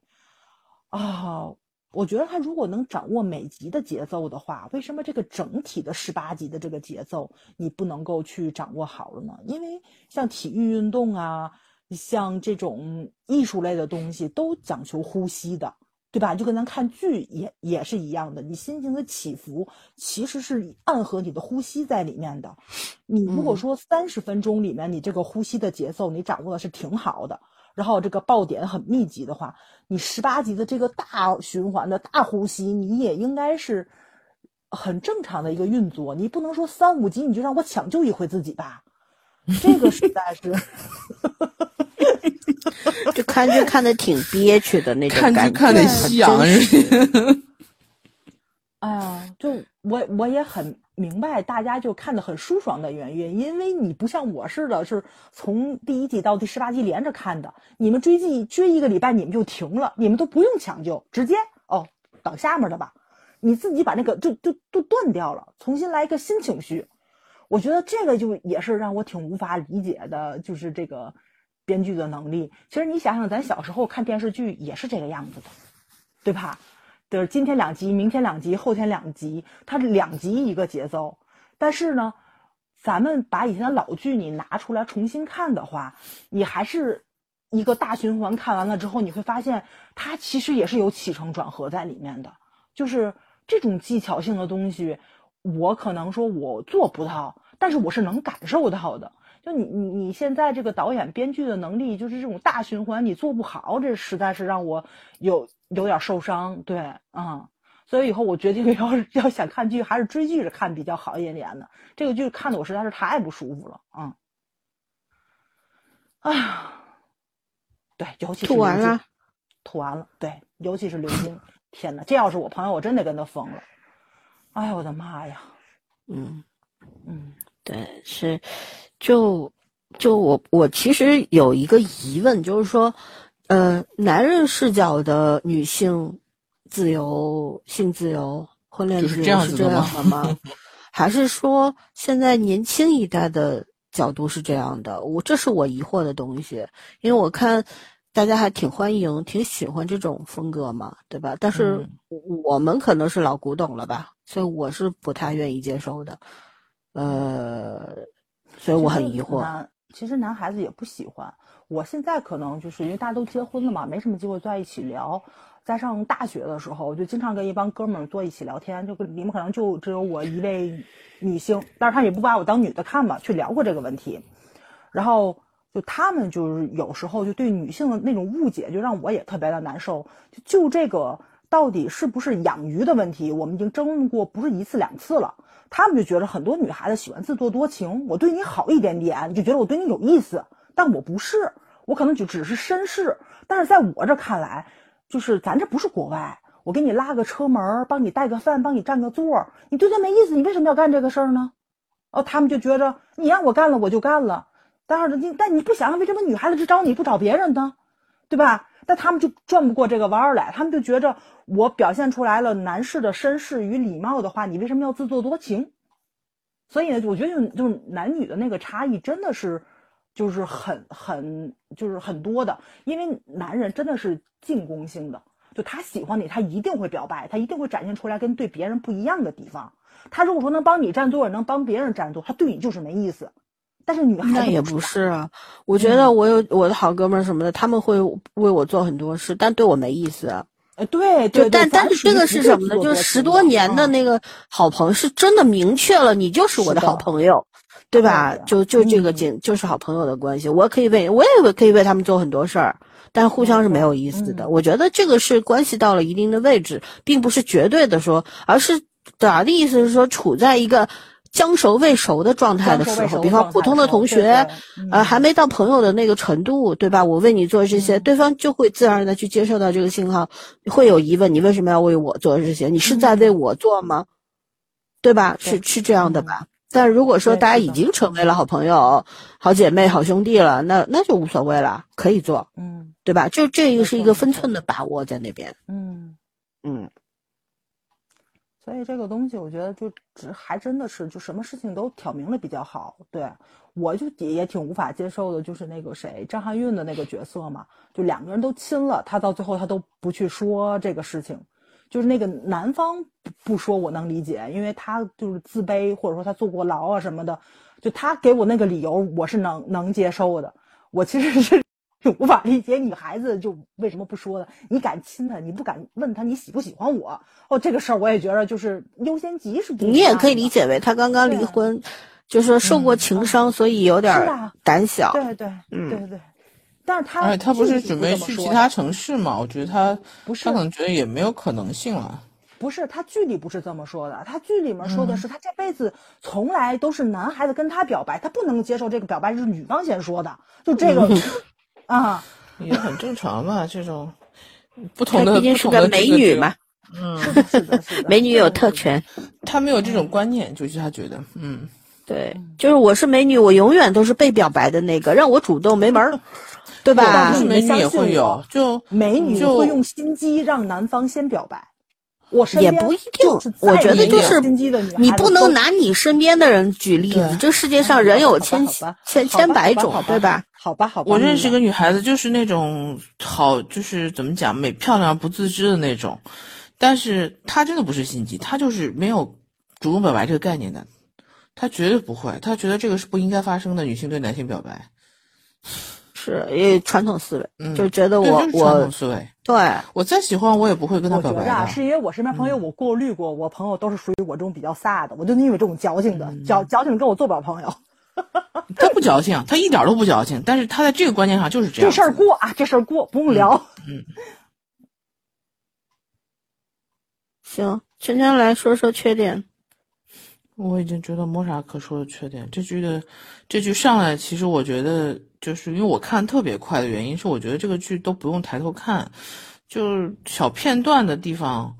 啊。我觉得他如果能掌握每集的节奏的话，为什么这个整体的十八集的这个节奏你不能够去掌握好了呢？因为像体育运动啊，像这种艺术类的东西都讲求呼吸的，对吧？就跟咱看剧也也是一样的，你心情的起伏其实是暗合你的呼吸在里面的。你如果说三十分钟里面你这个呼吸的节奏你掌握的是挺好的。然后这个爆点很密集的话，你十八级的这个大循环的大呼吸，你也应该是很正常的一个运作。你不能说三五级你就让我抢救一回自己吧，这个实在是，就看剧看的挺憋屈的那种看感觉，剧看的夕阳似的。哎呀，就我我也很明白大家就看的很舒爽的原因，因为你不像我似的，是从第一季到第十八集连着看的。你们追剧追一个礼拜，你们就停了，你们都不用抢救，直接哦等下面的吧，你自己把那个就就都断掉了，重新来一个新情绪。我觉得这个就也是让我挺无法理解的，就是这个编剧的能力。其实你想想，咱小时候看电视剧也是这个样子的，对吧？就是今天两集，明天两集，后天两集，它两集一个节奏。但是呢，咱们把以前的老剧你拿出来重新看的话，你还是一个大循环看完了之后，你会发现它其实也是有起承转合在里面的。就是这种技巧性的东西，我可能说我做不到，但是我是能感受到的。就你你你现在这个导演编剧的能力，就是这种大循环你做不好，这实在是让我有有点受伤。对，嗯，所以以后我决定要是 要想看剧，还是追剧着看比较好一点点的。这个剧看的我实在是太不舒服了，嗯，哎呀，对，尤其是吐完了，吐完了，对，尤其是刘晶，天哪，这要是我朋友，我真得跟他疯了。哎呀，我的妈呀！嗯嗯，对，是，就就我我其实有一个疑问，就是说，呃，男人视角的女性自由、性自由、婚恋是自由是这这样子的吗？还是说现在年轻一代的角度是这样的？我这是我疑惑的东西，因为我看大家还挺欢迎、挺喜欢这种风格嘛，对吧？但是嗯我们可能是老古董了吧，所以我是不太愿意接受的，呃，所以我很疑惑。其实男孩子也不喜欢。我现在可能就是因为大家都结婚了嘛，没什么机会坐在一起聊。在上大学的时候，我就经常跟一帮哥们儿坐一起聊天，就跟里面可能就只有我一位女性，但是他也不把我当女的看嘛，去聊过这个问题。然后就他们就是有时候就对女性的那种误解，就让我也特别的难受。就就这个到底是不是养鱼的问题，我们已经争论过不是一次两次了。他们就觉得很多女孩子喜欢自作多情，我对你好一点点，你就觉得我对你有意思，但我不是，我可能就只是绅士。但是在我这看来，就是咱这不是国外，我给你拉个车门，帮你带个饭，帮你占个座，你对他没意思，你为什么要干这个事儿呢？哦，他们就觉着你让我干了我就干了，但是你但你不想为什么女孩子只找你不找别人呢？对吧？但他们就转不过这个弯儿来，他们就觉着我表现出来了男士的绅士与礼貌的话，你为什么要自作多情？所以呢，我觉得就是男女的那个差异真的是，就是很很就是很多的，因为男人真的是进攻性的，就他喜欢你，他一定会表白，他一定会展现出来跟对别人不一样的地方。他如果说能帮你占座，能帮别人占座，他对你就是没意思。但是女孩子那也不是啊，我觉得我有我的好哥们儿什么的，他们会为我做很多事，但对我没意思啊。呃，对对，但但是这个是什么呢？就是十多年的嗯那个好朋友，是真的明确了，你就是我的好朋友，对吧对？就就这个嗯仅就是好朋友的关系，我可以为我也可以为他们做很多事儿，但互相是没有意思的。嗯我觉得这个是关系到了一定的位置，并不是绝对的说，而是咋的意思是说处在一个将熟未熟的状态的时候，比方普通的同学。呃，嗯还没到朋友的那个程度，对吧？我为你做这些，嗯对方就会自然而然的去接受到这个信号，会有疑问：你为什么要为我做这些？你是在为我做吗？对吧？是是这样的嗯吧？但如果说大家已经成为了好朋友、好姐妹、好兄弟了，那那就无所谓了，可以做，嗯对吧？就这个是一个分寸的把握在那边。嗯，嗯，所以这个东西我觉得就只还真的是就什么事情都挑明了比较好。对我就也也挺无法接受的，就是那个谁张含韵的那个角色嘛，就两个人都亲了，他到最后他都不去说这个事情。就是那个男方不不说，我能理解，因为他就是自卑，或者说他坐过牢啊什么的，就他给我那个理由，我是能能接受的。我其实是 无法理解女孩子就为什么不说的。你敢亲他，你不敢问他你喜不喜欢我？哦，这个事儿我也觉得就是优先级是不一样。你也可以理解为他刚刚离婚，就是说受过情伤，所以有点胆小。对对嗯对对，但是他哎他不是准备去其他城市嘛？我觉得他不是他可能觉得也没有可能性了。不是，他剧里不是这么说的，他剧里面说嗯的是他这辈子从来都是男孩子跟他表白，他不能接受这个表白是女方先说的，就这个 啊，也很正常嘛，这种不同的毕竟是个美女嘛，嗯，是的，是的，美女有特权。他没有这种观念，就是他觉得，嗯，对，就是我是美女，我永远都是被表白的那个，让我主动没门儿，对吧美女会有，就美女就会用心机让男方先表白。我身边也不一定就我觉得就是心机的女你不能拿你身边的人举例子，这世界上人有千千千百种对吧？？好吧，好吧。我认识一个女孩子，就是那种好，就是怎么讲，美漂亮不自知的那种，但是她真的不是心机，她就是没有主动表白这个概念的，她绝对不会，她觉得这个是不应该发生的，女性对男性表白，是也传统思维，嗯就觉得我我传统我思维。对我再喜欢，我也不会跟她我觉得啊，表白的。是因为我身边朋友我过滤过，我朋友都是属于我这种比较飒的，我就因为这种矫情的，嗯矫矫情跟我做不了朋友。她不矫情，他一点都不矫情，但是他在这个观念上就是这样。这事儿过啊，这事儿过，不用聊。嗯 行，圈圈来说说缺点。我已经觉得没啥可说的缺点。这剧的这剧上来，其实我觉得就是因为我看特别快的原因是，我觉得这个剧都不用抬头看，就小片段的地方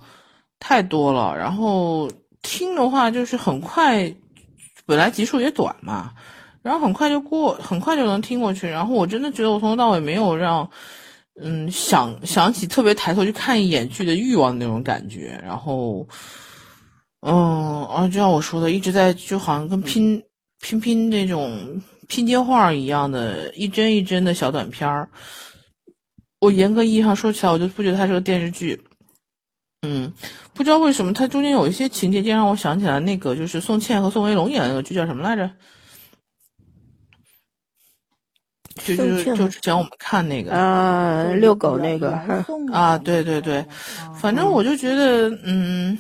太多了，然后听的话就是很快，本来集数也短嘛，然后很快就过，很快就能听过去。然后我真的觉得我从头到尾没有让，嗯，想想起特别抬头去看一眼剧的欲望那种感觉。然后，嗯，啊，就像我说的，一直在就好像跟拼拼拼那种拼接画一样的，一帧一帧的小短片儿。我严格意义上说起来，我就不觉得它是个电视剧。嗯，不知道为什么它中间有一些情节，就让我想起来那个，就是宋茜和宋威龙演的那个剧叫什么来着？就就就之前我们看那个啊，遛狗那个啊，对对对，反正我就觉得，嗯。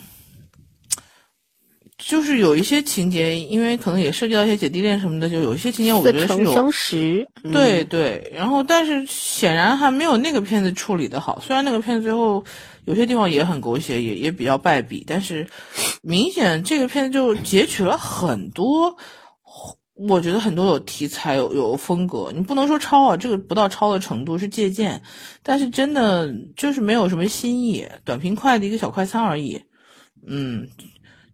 就是有一些情节，因为可能也涉及到一些姐弟恋什么的，就有一些情节，我觉得是有相识。对对，然后但是显然还没有那个片子处理的好。虽然那个片子最后有些地方也很狗血，也也比较败笔，但是明显这个片子就截取了很多，我觉得很多有题材、有有风格。你不能说抄啊，这个不到抄的程度，是借鉴，但是真的就是没有什么新意，短平快的一个小快餐而已。嗯。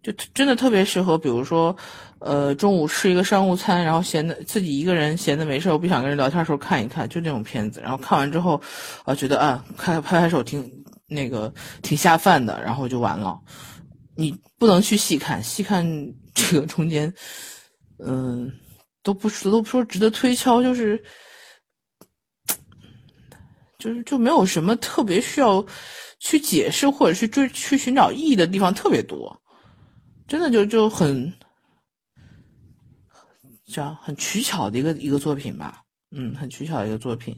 就真的特别适合，比如说，呃，中午吃一个商务餐，然后闲的自己一个人闲的没事，我不想跟人聊天的时候看一看，就这种片子。然后看完之后，啊，觉得啊，拍拍拍手挺那个挺下饭的，然后就完了。你不能去细看，细看 这个中间，嗯，都不说都不说值得推敲，就是就是就没有什么特别需要去解释或者去追去寻找意义的地方特别多。真的就就很，这样很取巧的一个一个作品吧，嗯，很取巧的一个作品。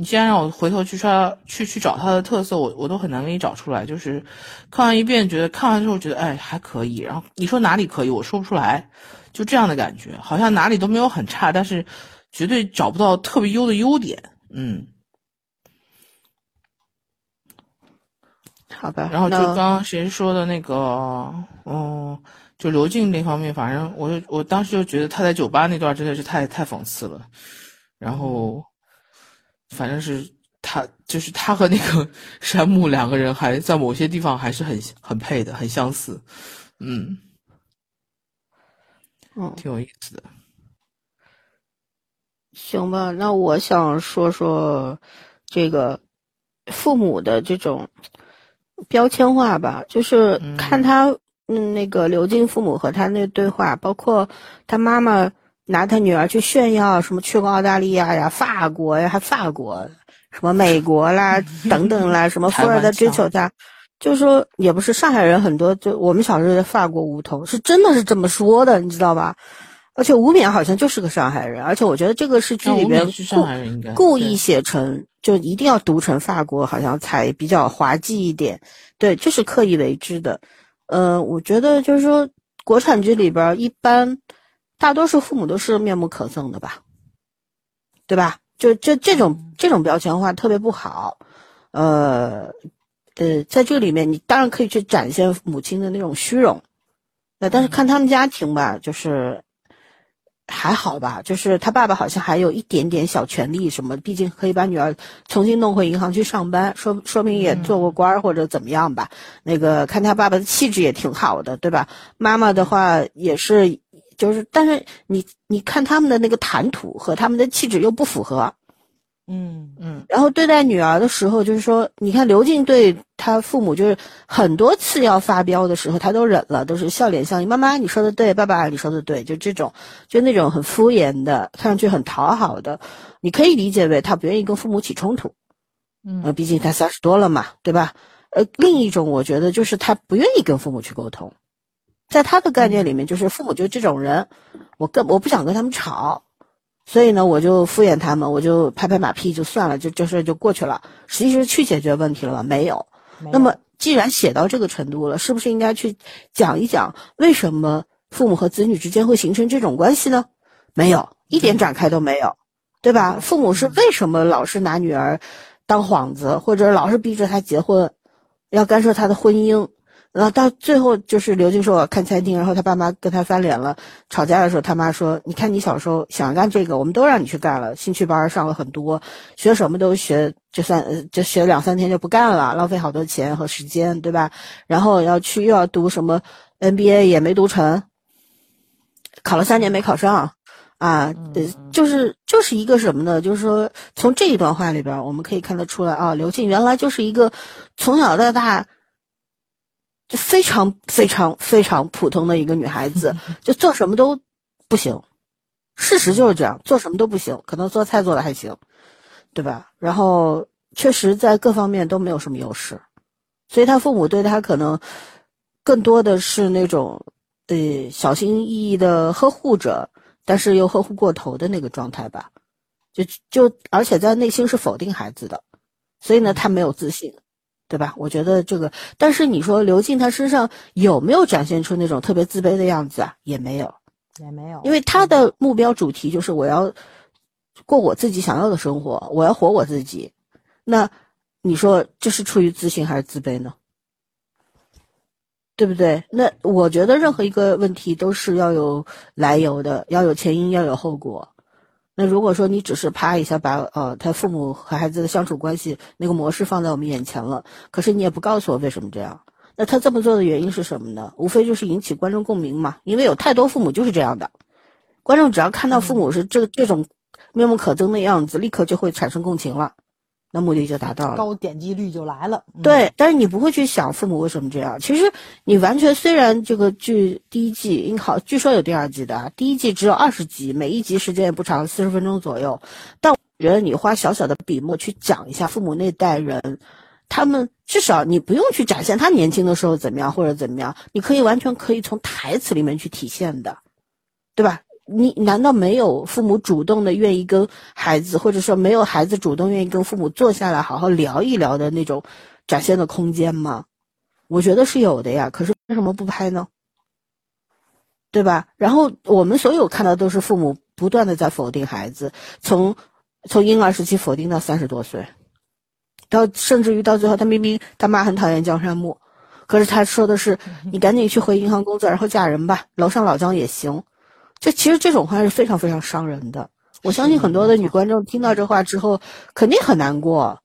你既然让我回头去刷去去找它的特色，我我都很难给你找出来。就是看完一遍，觉得看完之后觉得哎还可以，然后你说哪里可以，我说不出来，就这样的感觉，好像哪里都没有很差，但是绝对找不到特别优的优点，嗯。好吧，然后就刚刚谁说的那个，嗯，就刘静那方面，反正我就我当时就觉得他在酒吧那段真的是太太讽刺了，然后，反正是他就是他和那个 山木两个人还在某些地方还是很很配的，很相似，嗯，嗯，挺有意思的。行吧，那我想说说这个父母的这种。标签化吧，就是看他嗯那个刘静父母和他那对话，包括他妈妈拿他女儿去炫耀什么去过澳大利亚呀、法国呀，还法国什么美国啦 等等啦，什么富二代追求他，就说也不是上海人很多，就我们小时候的法国梧桐，是真的是这么说的，你知道吧？而且吴冕好像就是个上海人，而且我觉得这个是剧里边故故意写成。就一定要读成法国，好像才比较滑稽一点。对，就是刻意为之的。呃，我觉得就是说，国产剧里边一般大多数父母都是面目可憎的吧，对吧？就这这种这种标签化特别不好。呃呃，在这里面，你当然可以去展现母亲的那种虚荣，那但是看他们家庭吧，就是。还好吧，就是他爸爸好像还有一点点小权利什么，毕竟可以把女儿重新弄回银行去上班，说说明也做过官或者怎么样吧。那个看他爸爸的气质也挺好的，对吧？妈妈的话也是，就是，但是你你看他们的那个谈吐和他们的气质又不符合。嗯嗯，然后对待女儿的时候，就是说，你看刘静对她父母，就是很多次要发飙的时候，他都忍了，都是笑脸相迎。妈妈，你说的对，爸爸，你说的对，就这种，就那种很敷衍的，看上去很讨好的，你可以理解为他不愿意跟父母起冲突。嗯，毕竟他三十多了嘛，对吧？呃，另一种我觉得就是他不愿意跟父母去沟通，在他的概念里面，就是父母就这种人，我跟我不想跟他们吵。所以呢，我就敷衍他们，我就拍拍马屁就算了，就这事就过去了。实际是去解决问题了吗？没有。那么既然写到这个程度了，是不是应该去讲一讲为什么父母和子女之间会形成这种关系呢？没有，一点展开都没有，对吧？父母是为什么老是拿女儿当幌子，或者老是逼着她结婚，要干涉她的婚姻？然后到最后就是刘静说我看餐厅，然后他爸妈跟他翻脸了，吵架的时候他妈说：“你看你小时候想干这个，我们都让你去干了，兴趣班上了很多，学什么都学，就算就学两三天就不干了，浪费好多钱和时间，对吧？然后要去又要读什么 NBA 也没读成，考了三年没考上。”啊，呃，就是就是一个什么呢？就是说，从这一段话里边，我们可以看得出来啊，刘静原来就是一个从小到大就非常非常非常普通的一个女孩子，就做什么都不行。事实就是这样，做什么都不行，可能做菜做的还行，对吧？然后确实在各方面都没有什么优势，所以他父母对他可能更多的是那种呃小心翼翼的呵护着。但是又呵护过头的那个状态吧，就就而且在内心是否定孩子的，所以呢，他没有自信，对吧？我觉得这个，但是你说刘静她身上有没有展现出那种特别自卑的样子啊？也没有，也没有，因为她的目标主题就是我要过我自己想要的生活，我要活我自己。那你说这是出于自信还是自卑呢？对不对？那我觉得任何一个问题都是要有来由的，要有前因，要有后果。那如果说你只是啪一下把呃他父母和孩子的相处关系那个模式放在我们眼前了，可是你也不告诉我为什么这样，那他这么做的原因是什么呢？无非就是引起观众共鸣嘛。因为有太多父母就是这样的，观众只要看到父母是这这种面目可憎的样子，立刻就会产生共情了。那目的就达到了，高点击率就来了。对，但是你不会去想父母为什么这样。其实你完全虽然这个剧第一季好，据说有第二季的，第一季只有二十集，每一集时间也不长，四十分钟左右。但我觉得你花小小的笔墨去讲一下父母那代人，他们至少你不用去展现他年轻的时候怎么样或者怎么样，你可以完全可以从台词里面去体现的，对吧？你难道没有父母主动的愿意跟孩子，或者说没有孩子主动愿意跟父母坐下来好好聊一聊的那种展现的空间吗？我觉得是有的呀。可是为什么不拍呢？对吧？然后我们所有看到都是父母不断的在否定孩子，从从婴儿时期否定到三十多岁，到甚至于到最后，他明明他妈很讨厌江山木，可是他说的是你赶紧去回银行工作，然后嫁人吧，楼上老姜也行。这其实这种话是非常非常伤人的。我相信很多的女观众听到这话之后，肯定很难过，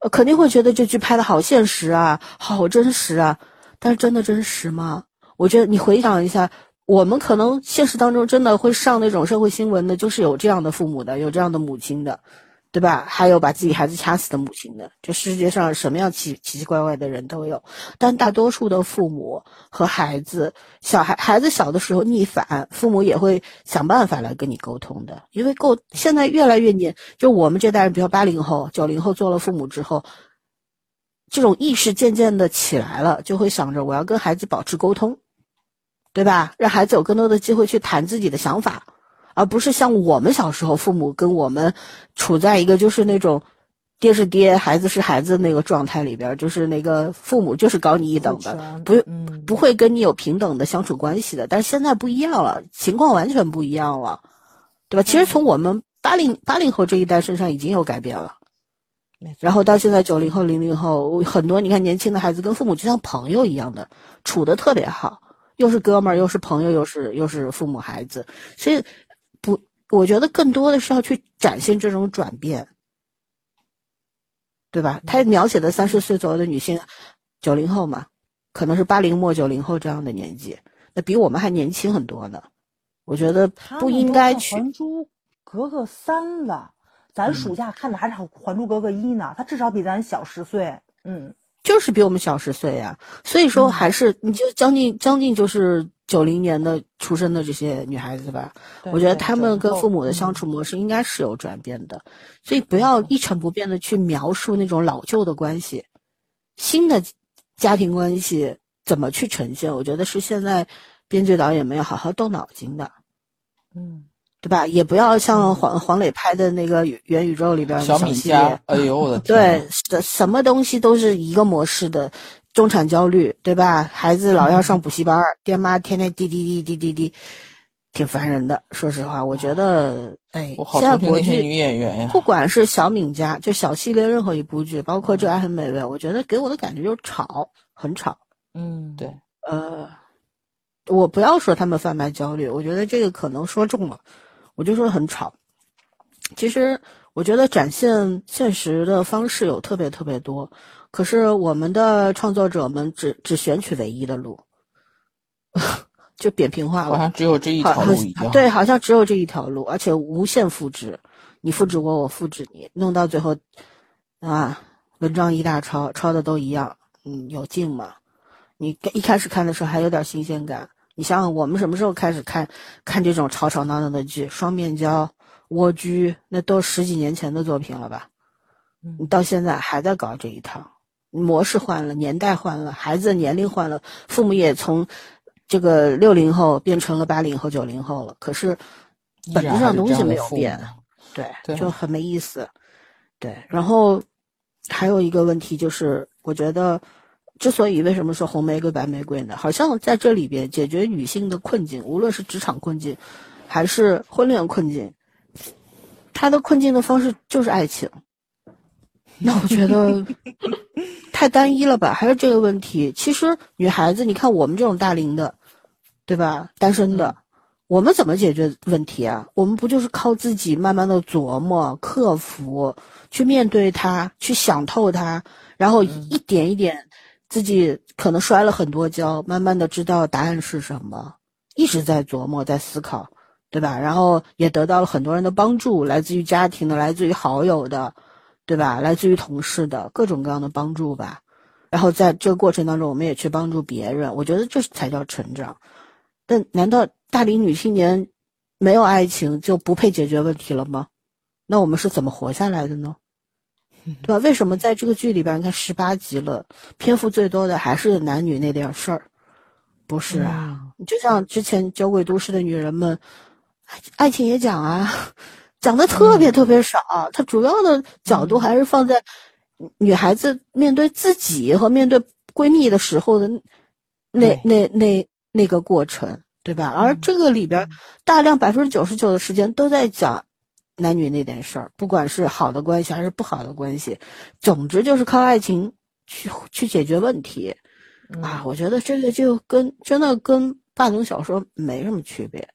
呃，肯定会觉得这剧拍的好现实啊，好真实啊。但是真的真实吗？我觉得你回想一下，我们可能现实当中真的会上那种社会新闻的，就是有这样的父母的，有这样的母亲的。对吧？还有把自己孩子掐死的母亲的，这世界上什么样奇奇奇怪怪的人都有。但大多数的父母和孩子，小孩孩子小的时候逆反，父母也会想办法来跟你沟通的。因为够现在越来越年，就我们这代人，比如八零后、九零后做了父母之后，这种意识渐渐的起来了，就会想着我要跟孩子保持沟通，对吧？让孩子有更多的机会去谈自己的想法。而不是像我们小时候，父母跟我们处在一个就是那种爹是爹，孩子是孩子那个状态里边，就是那个父母就是高你一等的，不不会跟你有平等的相处关系的。但是现在不一样了，情况完全不一样了，对吧？其实从我们八零八零后这一代身上已经有改变了，然后到现在九零后、零零后，很多你看年轻的孩子跟父母就像朋友一样的处的特别好，又是哥们儿，又是朋友，又是又是父母孩子，所以。不，我觉得更多的是要去展现这种转变，对吧？他描写的三十岁左右的女性，九零后嘛，可能是八零末九零后这样的年纪，那比我们还年轻很多呢。我觉得不应该去。还珠格格三了，咱暑假看的还是还珠格格一呢，他至少比咱小十岁。嗯，就是比我们小十岁呀。所以说，还是你就将近将近就是。九零年的出生的这些女孩子吧，我觉得她们跟父母的相处模式应该是有转变的，所以不要一成不变的去描述那种老旧的关系，新的家庭关系怎么去呈现？我觉得是现在编剧导演们要好好动脑筋的，嗯，对吧？也不要像黄黄磊拍的那个元宇宙里边小米家，哎呦我的天，对，什什么东西都是一个模式的。中产焦虑，对吧？孩子老要上补习班，爹妈天天滴滴滴滴滴滴，挺烦人的。说实话，我觉得，哎，现在国剧女演员呀，不管是小敏家，就小系列任何一部剧，包括这《爱很美味》，我觉得给我的感觉就是吵，很吵。嗯，对，呃，我不要说他们贩卖焦虑，我觉得这个可能说重了，我就说很吵。其实我觉得展现现实的方式有特别特别多，可是我们的创作者们只只选取唯一的路，就扁平化了，好像只有这一条路一样。对，好像只有这一条路，而且无限复制，你复制我，我复制你，弄到最后，啊，文章一大抄，抄的都一样，嗯，有劲吗？你一开始看的时候还有点新鲜感。你想想，我们什么时候开始看看这种吵吵闹闹的剧？双面胶、蜗居，那都十几年前的作品了吧？你到现在还在搞这一套，模式换了，年代换了，孩子年龄换了，父母也从这个六零后变成了八零后、九零后了。可是本质上东西没有变，对，就很没意思。对，然后还有一个问题就是，我觉得。之所以为什么说红玫瑰白玫瑰呢？好像在这里边解决女性的困境，无论是职场困境，还是婚恋困境，她的困境的方式就是爱情。那我觉得 太单一了吧？还是这个问题？其实女孩子，你看我们这种大龄的，对吧？单身的，我们怎么解决问题啊？我们不就是靠自己慢慢的琢磨、克服，去面对它，去想透它，然后一点一点。自己可能摔了很多跤，慢慢的知道答案是什么，一直在琢磨，在思考，对吧？然后也得到了很多人的帮助，来自于家庭的，来自于好友的，对吧？来自于同事的各种各样的帮助吧。然后在这个过程当中，我们也去帮助别人，我觉得这才叫成长。但难道大龄女青年没有爱情就不配解决问题了吗？那我们是怎么活下来的呢？对吧？为什么在这个剧里边，你看十八集了，篇幅最多的还是男女那点事儿？不是啊，就像之前《酒鬼都市》的女人们，爱情也讲啊，讲的特别特别少。它主要的角度还是放在女孩子面对自己和面对闺蜜的时候的那那那那个过程，对吧？而这个里边，大量百分之九十九的时间都在讲。男女那点事儿，不管是好的关系还是不好的关系，总之就是靠爱情去去解决问题，啊，我觉得这个就跟真的跟霸总小说没什么区别。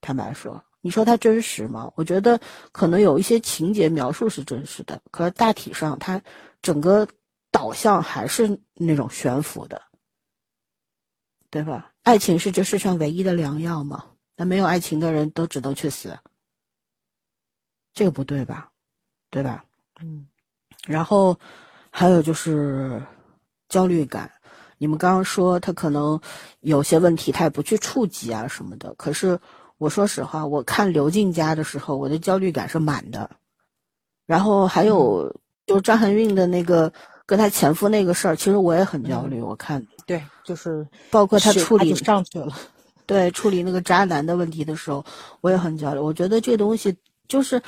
坦白说，你说它真实吗？我觉得可能有一些情节描述是真实的，可是大体上它整个导向还是那种悬浮的，对吧？爱情是这世上唯一的良药吗？那没有爱情的人都只能去死。这个不对吧，对吧？嗯，然后还有就是焦虑感。你们刚刚说他可能有些问题，他也不去触及啊什么的。可是我说实话，我看刘静家的时候，我的焦虑感是满的。然后还有就是张含韵的那个跟她前夫那个事儿，其实我也很焦虑。我看对，就是包括他处理上去了，对处理那个渣男的问题的时候，我也很焦虑。我觉得这东西就是。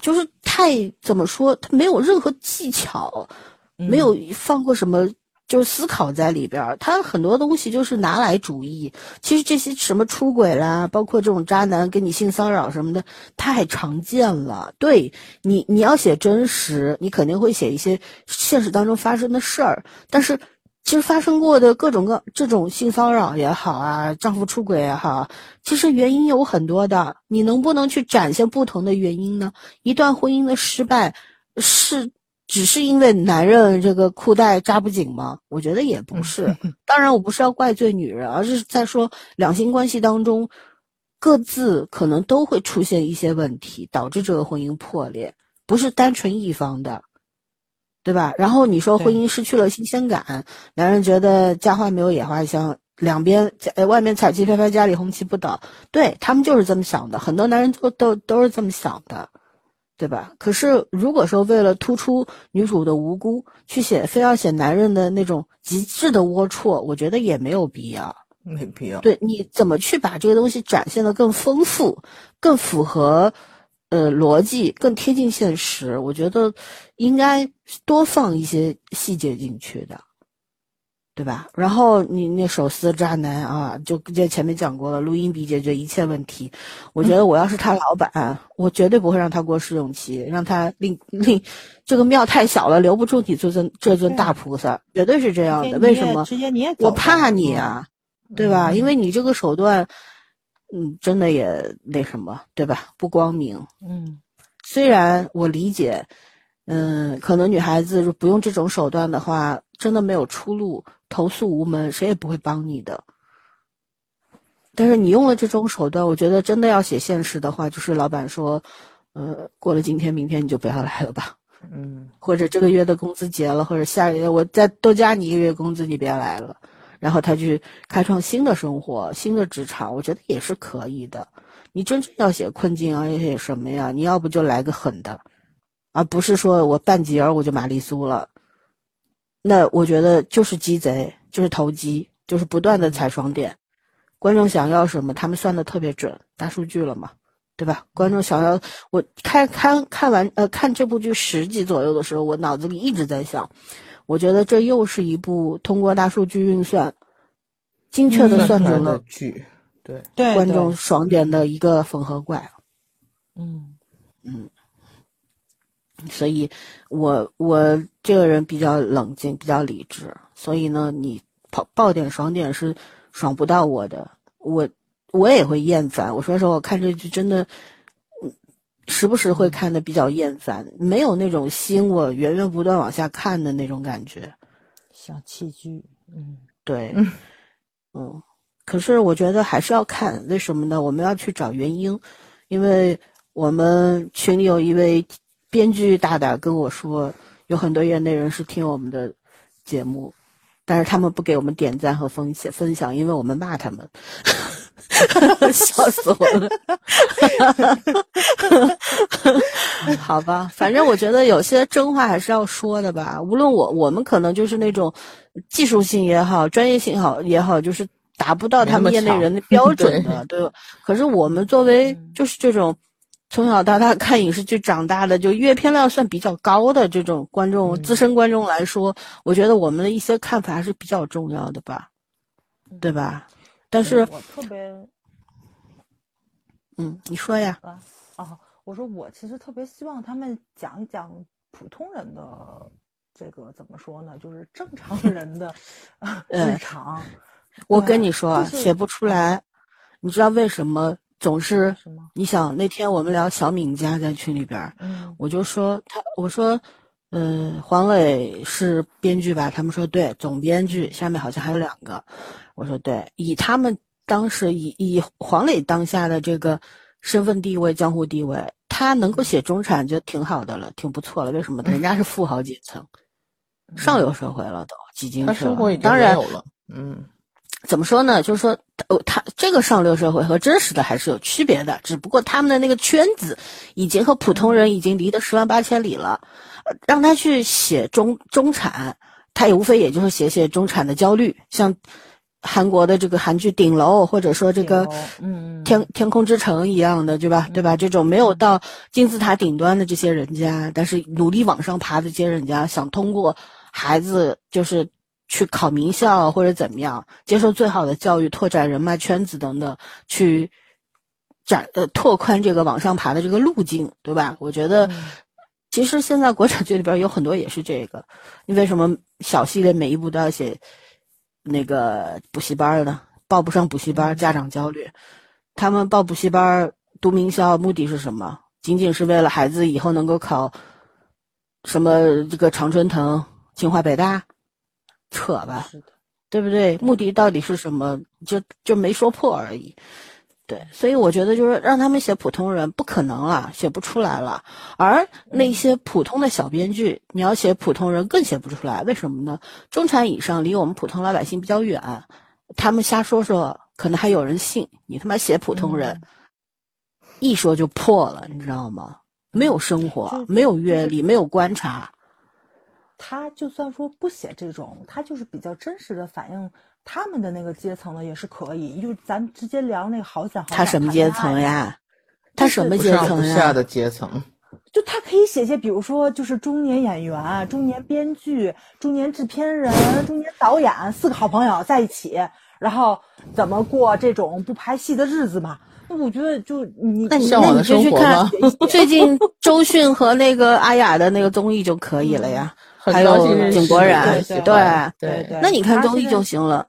就是太怎么说，他没有任何技巧，没有放过什么就是思考在里边儿。他很多东西就是拿来主义。其实这些什么出轨啦，包括这种渣男跟你性骚扰什么的，太常见了。对你，你要写真实，你肯定会写一些现实当中发生的事儿，但是。其实发生过的各种各这种性骚扰也好啊，丈夫出轨也好，其实原因有很多的。你能不能去展现不同的原因呢？一段婚姻的失败是只是因为男人这个裤带扎不紧吗？我觉得也不是。当然，我不是要怪罪女人，而是在说两性关系当中各自可能都会出现一些问题，导致这个婚姻破裂，不是单纯一方的。对吧？然后你说婚姻失去了新鲜感，男人觉得家花没有野花香，两边在外面彩旗飘飘，家里红旗不倒，对他们就是这么想的。很多男人都都都是这么想的，对吧？可是如果说为了突出女主的无辜，去写非要写男人的那种极致的龌龊，我觉得也没有必要，没必要。对你怎么去把这个东西展现的更丰富，更符合？呃，逻辑更贴近现实，我觉得应该多放一些细节进去的。对吧？然后你那手撕渣男啊，就这前面讲过了，录音笔解决一切问题。我觉得我要是他老板，我绝对不会让他过试用期，让他令令这个庙太小了，留不住你这尊这尊大菩萨，绝对是这样的。为什么？直接你也我怕你啊，对吧？因为你这个手段，嗯，真的也那什么，对吧？不光明。嗯，虽然我理解，嗯，可能女孩子不用这种手段的话，真的没有出路。投诉无门，谁也不会帮你的。但是你用了这种手段，我觉得真的要写现实的话，就是老板说，呃，过了今天明天你就不要来了吧，嗯，或者这个月的工资结了，或者下个月我再多加你一个月工资，你别来了，然后他去开创新的生活、新的职场，我觉得也是可以的。你真正要写困境啊，要写什么呀？你要不就来个狠的，而不是说我半截儿我就玛丽苏了。那我觉得就是鸡贼，就是投机，就是不断的踩双点。观众想要什么，他们算的特别准，大数据了嘛，对吧？观众想要我看看看完呃看这部剧十集左右的时候，我脑子里一直在想，我觉得这又是一部通过大数据运算，精确的算准了剧，对对观众爽点的一个缝合怪。嗯嗯。所以，我我这个人比较冷静，比较理智，所以呢，你爆爆点爽点是爽不到我的，我我也会厌烦。我说实话，我看这剧真的，时不时会看的比较厌烦，没有那种吸引我源源不断往下看的那种感觉。小器具，嗯，对，嗯 嗯，可是我觉得还是要看，为什么呢？我们要去找原因，因为我们群里有一位。编剧大大跟我说，有很多业内人士听我们的节目，但是他们不给我们点赞和分享分享，因为我们骂他们，笑死我了。好吧，反正我觉得有些真话还是要说的吧。无论我我们可能就是那种技术性也好，专业性好也好，就是达不到他们业内人的标准的，对。可是我们作为就是这种。从小到大看影视剧长大的，就阅片量算比较高的这种观众、资深观众来说，我觉得我们的一些看法还是比较重要的吧，对吧？但是我特别，嗯，你说呀？啊，哦，我说我其实特别希望他们讲一讲普通人的这个怎么说呢？就是正常 人的日常。我跟你说，写不出来，你知道为什么？总是，你想那天我们聊小敏家在群里边，嗯，我就说他，我说，呃，黄磊是编剧吧？他们说对，总编剧下面好像还有两个，我说对，以他们当时以以黄磊当下的这个身份地位、江湖地位，他能够写中产就挺好的了，挺不错了。为什么？人家是富豪阶层，上流社会了都，几经生活已经当然有了，嗯。怎么说呢？就是说，哦，他这个上流社会和真实的还是有区别的，只不过他们的那个圈子已经和普通人已经离得十万八千里了。让他去写中中产，他也无非也就是写写中产的焦虑，像韩国的这个韩剧《顶楼》，或者说这个嗯天天空之城一样的，对吧？对吧？这种没有到金字塔顶端的这些人家，但是努力往上爬的这些人家，想通过孩子就是。去考名校或者怎么样，接受最好的教育，拓展人脉圈子等等，去展呃拓宽这个往上爬的这个路径，对吧？我觉得，其实现在国产剧里边有很多也是这个。你为什么小系列每一部都要写那个补习班呢？报不上补习班，家长焦虑。他们报补习班、读名校，目的是什么？仅仅是为了孩子以后能够考什么这个常春藤、清华、北大？扯吧，对不对？目的到底是什么？就就没说破而已。对，所以我觉得就是让他们写普通人不可能了，写不出来了。而那些普通的小编剧，你要写普通人更写不出来。为什么呢？中产以上离我们普通老百姓比较远，他们瞎说说，可能还有人信。你他妈写普通人，一说就破了，你知道吗？没有生活，没有阅历，没有观察。他就算说不写这种，他就是比较真实的反映他们的那个阶层呢也是可以。就咱直接聊那个好想。他什么阶层呀？他什么阶层呀？下的阶层，就他可以写些，比如说就是中年演员、中年编剧、中年制片人、中年导演四个好朋友在一起，然后怎么过这种不拍戏的日子嘛？那我觉得就你那你那你就去看最近周迅和那个阿雅的那个综艺就可以了呀，很还有井柏然，对对，对对那你看综艺就行了，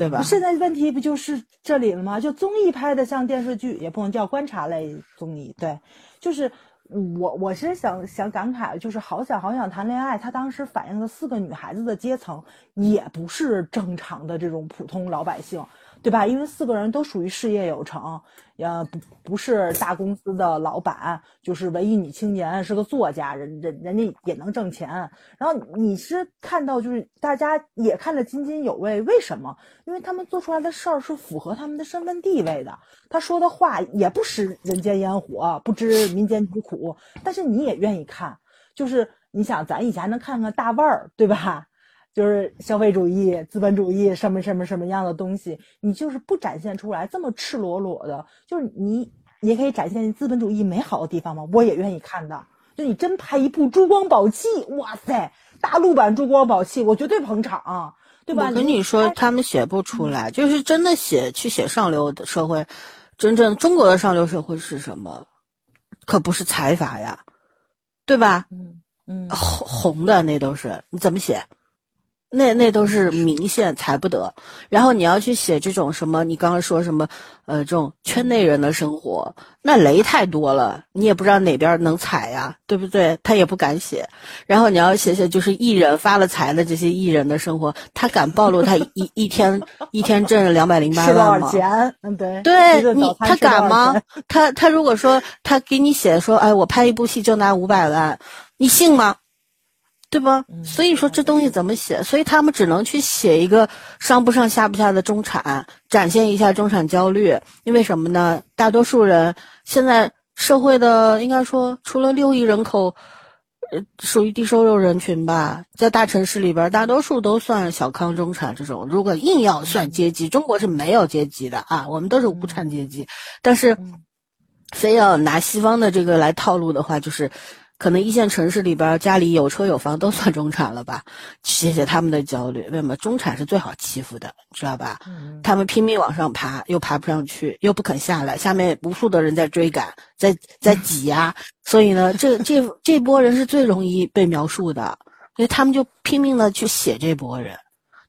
对吧？现在问题不就是这里了吗？就综艺拍的像电视剧，也不能叫观察类综艺，对，就是我我是想想感慨，就是好想好想谈恋爱，他当时反映的四个女孩子的阶层，也不是正常的这种普通老百姓。对吧？因为四个人都属于事业有成，呃，不不是大公司的老板，就是文艺女青年，是个作家，人人人家也能挣钱。然后你是看到，就是大家也看得津津有味，为什么？因为他们做出来的事儿是符合他们的身份地位的，他说的话也不食人间烟火，不知民间疾苦，但是你也愿意看。就是你想，咱以前能看看大腕儿，对吧？就是消费主义、资本主义什么什么什么样的东西，你就是不展现出来这么赤裸裸的，就是你也可以展现资本主义美好的地方吗？我也愿意看的。就你真拍一部《珠光宝气》，哇塞，大陆版《珠光宝气》，我绝对捧场，对吧？我跟你说，他们写不出来，就是真的写去写上流的社会，真正中国的上流社会是什么？可不是财阀呀，对吧？嗯嗯红红的那都是你怎么写？那那都是明线踩不得。然后你要去写这种什么，你刚刚说什么，呃，这种圈内人的生活，那雷太多了，你也不知道哪边能踩呀，对不对？他也不敢写。然后你要写写就是艺人发了财的这些艺人的生活，他敢暴露他一一天一天挣两百零八万吗？少钱？嗯，对，对你他敢吗？他他如果说他给你写说，哎，我拍一部戏就拿五百万，你信吗？对吧？嗯所以说这东西怎么写？所以他们只能去写一个上不上下不下的中产，展现一下中产焦虑。因为什么呢？大多数人现在社会的应该说，除了六亿人口，呃，属于低收入人群吧，在大城市里边，大多数都算小康中产这种。如果硬要算阶级，中国是没有阶级的啊，我们都是无产阶级。但是嗯，非要拿西方的这个来套路的话，就是可能一线城市里边家里有车有房都算中产了吧？写写他们的焦虑，为什么中产是最好欺负的，知道吧？嗯他们拼命往上爬，又爬不上去，又不肯下来，下面无数的人在追赶，在在挤压，所以呢，这这这波人是最容易被描述的，因为他们就拼命的去写这波人。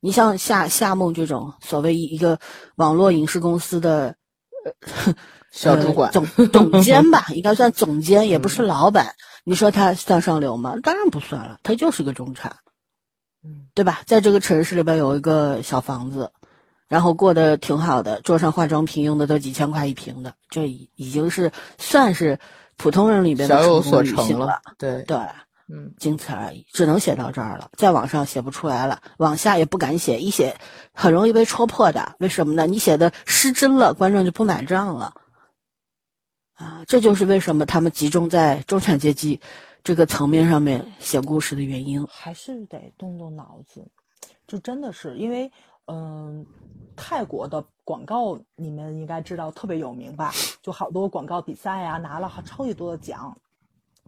你像夏夏梦这种所谓一个网络影视公司的 小主管呃、总总监吧，应该算总监，也不是老板。你说他算上流吗？当然不算了，他就是个中产，嗯对吧？在这个城市里边有一个小房子，然后过得挺好的，桌上化妆品用的都几千块一瓶的，这已已经是算是普通人里边的小有成功女所成了性了。。对，对，嗯，仅此而已，只能写到这儿了，再往上写不出来了，往下也不敢写，一写很容易被戳破的。为什么呢？你写的失真了，观众就不买账了。啊，这就是为什么他们集中在中产阶级这个层面上面写故事的原因。还是得动动脑子，就真的是因为，嗯、泰国的广告你们应该知道特别有名吧？就好多广告比赛啊，拿了超级多的奖。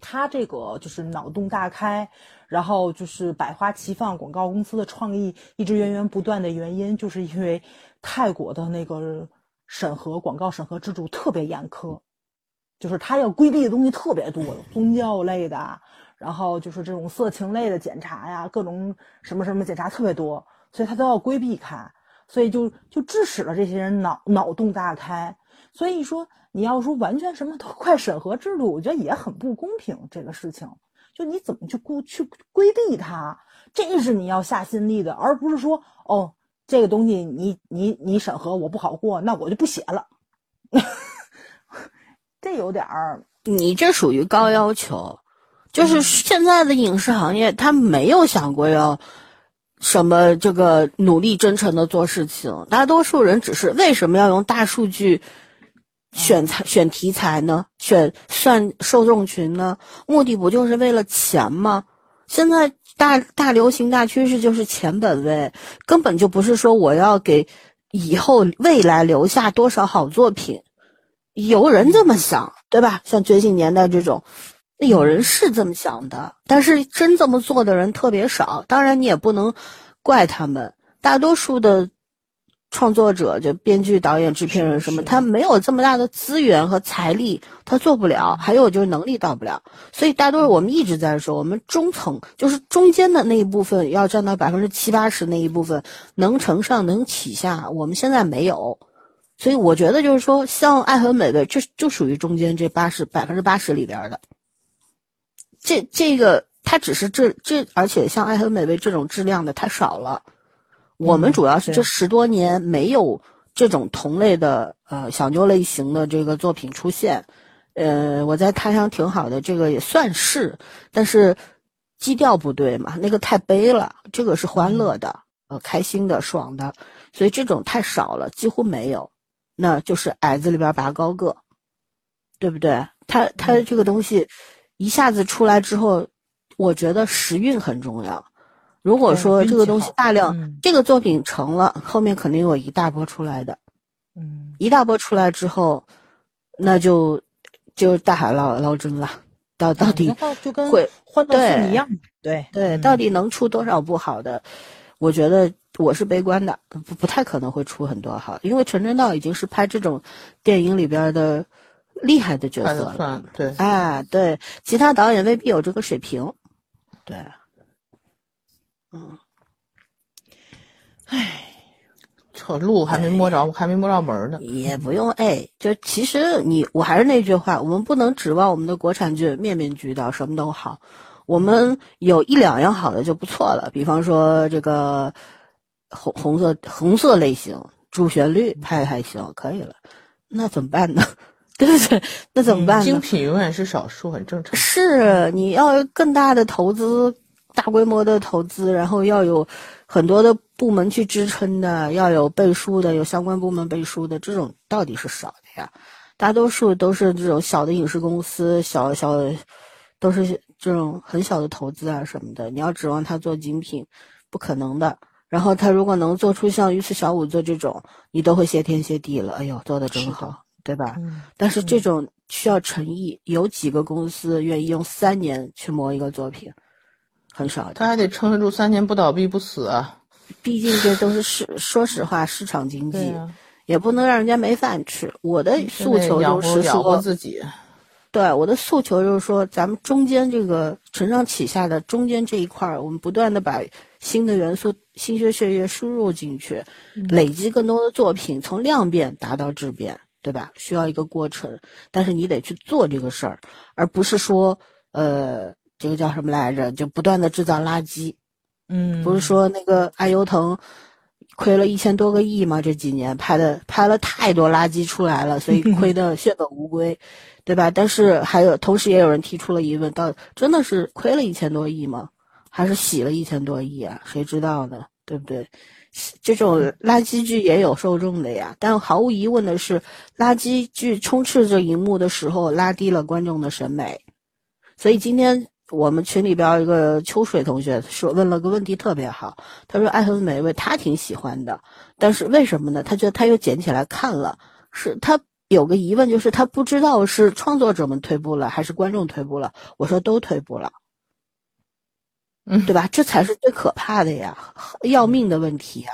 他这个就是脑洞大开，然后就是百花齐放，广告公司的创意一直源源不断的原因，就是因为泰国的那个审核广告审核制度特别严苛，就是他要规避的东西特别多，宗教类的，然后就是这种色情类的检查呀，各种什么什么检查特别多，所以他都要规避开，所以就就致使了这些人脑脑洞大开。所以说，你要说完全什么都快审核制度，我觉得也很不公平。这个事情，就你怎么去规去规避它，这是你要下心力的，而不是说哦，这个东西你你你审核我不好过，那我就不写了。这有点儿，你这属于高要求，就是现在的影视行业，他没有想过要什么这个努力真诚的做事情，大多数人只是为什么要用大数据选材、选题材呢？选算受众群呢？目的不就是为了钱吗？现在大大流行大趋势就是钱本位，根本就不是说我要给以后未来留下多少好作品。有人这么想，对吧？像《觉醒年代》这种，那有人是这么想的，但是真这么做的人特别少。当然，你也不能怪他们，大多数的创作者，就编剧、导演、制片人什么，他没有这么大的资源和财力，他做不了。还有就是能力到不了，所以大多数我们一直在说，我们中层就是中间的那一部分要占到百分之七八十那一部分能承上能启下，我们现在没有。所以我觉得就是说，像《爱和美味》，这就属于中间这八十百分之八十里边的。这这个它只是这这，而且像《爱和美味》这种质量的太少了。我们主要是这十多年没有这种同类的呃小妞类型的这个作品出现。呃，我在台上挺好的，这个也算是，但是基调不对嘛，那个太悲了，这个是欢乐的，呃，开心的、爽的，所以这种太少了，几乎没有。那就是矮子里边拔高个，对不对？他他这个东西一下子出来之后，我觉得时运很重要。如果说这个东西大量，这个作品成了，后面肯定有一大波出来的。嗯，一大波出来之后，那就就大海捞捞针了。到到底就跟会欢乐颂一样，对对，到底能出多少部好的？我觉得。我是悲观的，不不太可能会出很多好，因为陈正道已经是拍这种电影里边的厉害的角色了。对，哎，对，其他导演未必有这个水平。对，嗯，唉，这路还没摸着，还没摸着门呢。也不用哎，就其实你，我还是那句话，我们不能指望我们的国产剧面面俱到，什么都好。我们有一两样好的就不错了，比方说这个。红红色红色类型主旋律拍还行，可以了，那怎么办呢？对不对？那怎么办呢？精品永远是少数，很正常。是你要更大的投资，大规模的投资，然后要有很多的部门去支撑的，要有背书的，有相关部门背书的，这种到底是少的呀？大多数都是这种小的影视公司，小小都是这种很小的投资啊什么的。你要指望他做精品，不可能的。然后他如果能做出像鱼翅小五做这种，你都会谢天谢地了。哎呦，做的真好，对吧？但是这种需要诚意，有几个公司愿意用三年去磨一个作品，很少。他还得撑得住三年不倒闭不死啊！毕竟这都是市，说实话，市场经济也不能让人家没饭吃。我的诉求就是说自己。对我的诉求就是说，咱们中间这个承上启下的中间这一块儿，我们不断的把新的元素、新鲜血液输入进去，累积更多的作品，从量变达到质变，对吧？需要一个过程，但是你得去做这个事儿，而不是说，呃，这个叫什么来着？就不断的制造垃圾。嗯，不是说那个爱优腾亏了一千多个亿吗？这几年拍的拍了太多垃圾出来了，所以亏的血本无归。对吧？但是还有，同时也有人提出了疑问：到真的是亏了一千多亿吗？还是洗了一千多亿啊？谁知道呢？对不对？这种垃圾剧也有受众的呀。但毫无疑问的是，垃圾剧充斥着荧幕的时候，拉低了观众的审美。所以今天我们群里边一个秋水同学说问了个问题特别好，他说《爱很美味》他挺喜欢的，但是为什么呢？他觉得他又捡起来看了，是他。有个疑问，就是他不知道是创作者们退步了，还是观众退步了。我说都退步了，嗯，对吧？这才是最可怕的呀，要命的问题呀！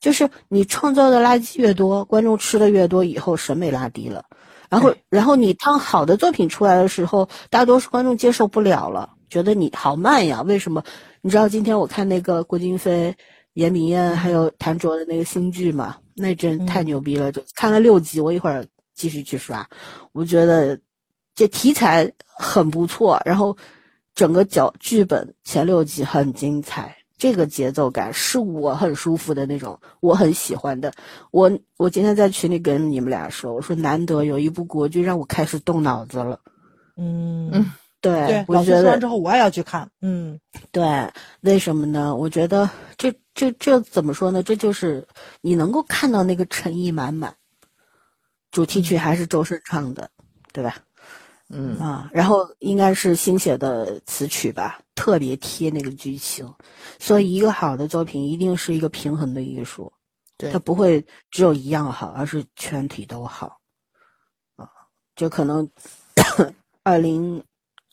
就是你创造的垃圾越多，观众吃的越多，以后审美拉低了。然后，然后你当好的作品出来的时候，大多数观众接受不了了，觉得你好慢呀。为什么？你知道今天我看那个郭京飞、严明燕还有谭卓的那个新剧嘛？那真太牛逼了！就看了六集，我一会儿。继续去刷，我觉得这题材很不错，然后整个脚剧本前六集很精彩，这个节奏感是我很舒服的那种，我很喜欢的。我我今天在群里跟你们俩说，我说难得有一部国剧让我开始动脑子了。嗯嗯，对，我觉得说完之后我也要去看。嗯，对，为什么呢？我觉得这这这怎么说呢？这就是你能够看到那个诚意满满。主题曲还是周深唱的，对吧？嗯啊，然后应该是新写的词曲吧，特别贴那个剧情。所以，一个好的作品一定是一个平衡的艺术，对，它不会只有一样好，而是全体都好。啊，就可能 二零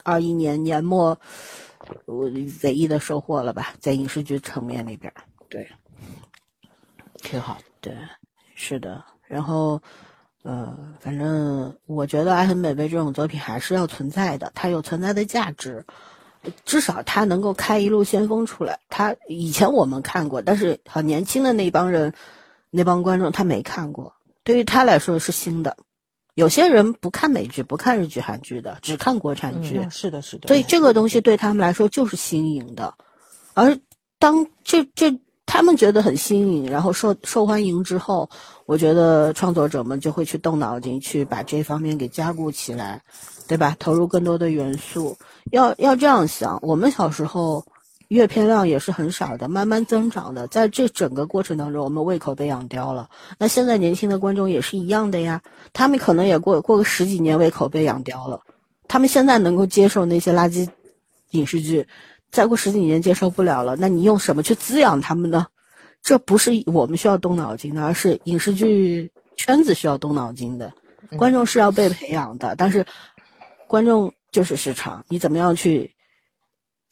二一年年末我唯一的收获了吧，在影视剧层面里边，对，挺好，对，是的。然后，呃，反正我觉得《爱很美味》这种作品还是要存在的，它有存在的价值，至少它能够开一路先锋出来。它以前我们看过，但是很年轻的那帮人，那帮观众他没看过，对于他来说是新的。有些人不看美剧、不看日剧、韩剧的，只看国产剧。是的，是的。所以这个东西对他们来说就是新颖的，而当这这他们觉得很新颖，然后受受欢迎之后，我觉得创作者们就会去动脑筋，去把这方面给加固起来，对吧？投入更多的元素。要要这样想，我们小时候。阅片量也是很少的，慢慢增长的。在这整个过程当中，我们胃口被养刁了。那现在年轻的观众也是一样的呀，他们可能也过过个十几年，胃口被养刁了。他们现在能够接受那些垃圾影视剧，再过十几年接受不了了。那你用什么去滋养他们呢？这不是我们需要动脑筋的，而是影视剧圈子需要动脑筋的。观众是要被培养的，但是观众就是市场，你怎么样去？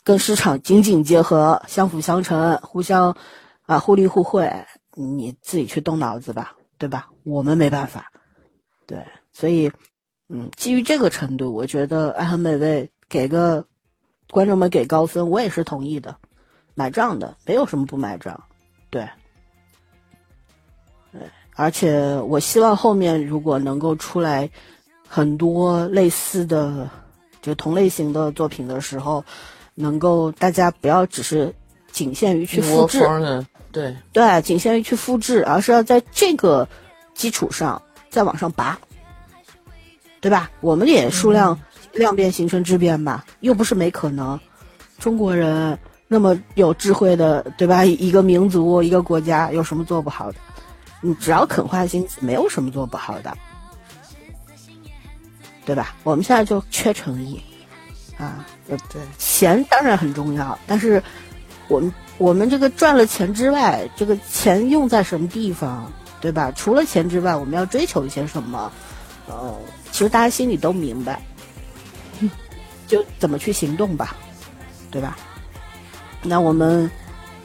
跟市场紧紧结合，相辅相成，互相啊互利互惠，你自己去动脑子吧，对吧？我们没办法，对，所以，嗯，基于这个程度，我觉得《爱很美味》给个观众们给高分，我也是同意的，买账的，没有什么不买账，对，对，而且我希望后面如果能够出来很多类似的就同类型的作品的时候。能够大家不要只是仅限于去复制，对对，仅限于去复制，而是要在这个基础上再往上拔，对吧？我们也数量量变形成质变吧，又不是没可能。中国人那么有智慧的，对吧？一个民族，一个国家，有什么做不好的？你只要肯花心思，没有什么做不好的，对吧？我们现在就缺诚意。啊，对对，钱当然很重要，但是我们我们这个赚了钱之外，这个钱用在什么地方，对吧？除了钱之外，我们要追求一些什么？呃，其实大家心里都明白，就怎么去行动吧，对吧？那我们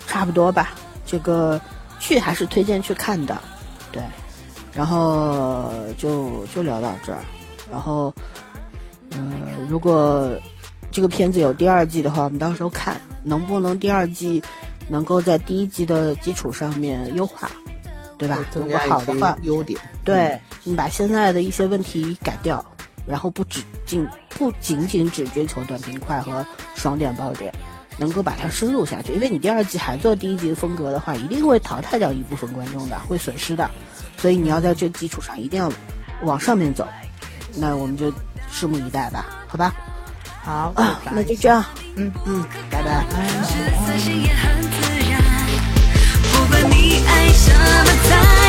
差不多吧，这个去还是推荐去看的，对，然后就就聊到这儿，然后，嗯，如果。这个片子有第二季的话，我们到时候看能不能第二季能够在第一季的基础上面优化，对吧？如果好的话，优点。对你把现在的一些问题改掉，然后不只仅不仅仅只追求短平快和爽点爆点，能够把它深入下去。因为你第二季还做第一季的风格的话，一定会淘汰掉一部分观众的，会损失的。所以你要在这基础上一定要往上面走。那我们就拭目以待吧，好吧？好啊，那就这样，嗯嗯，拜拜。不管你爱什么。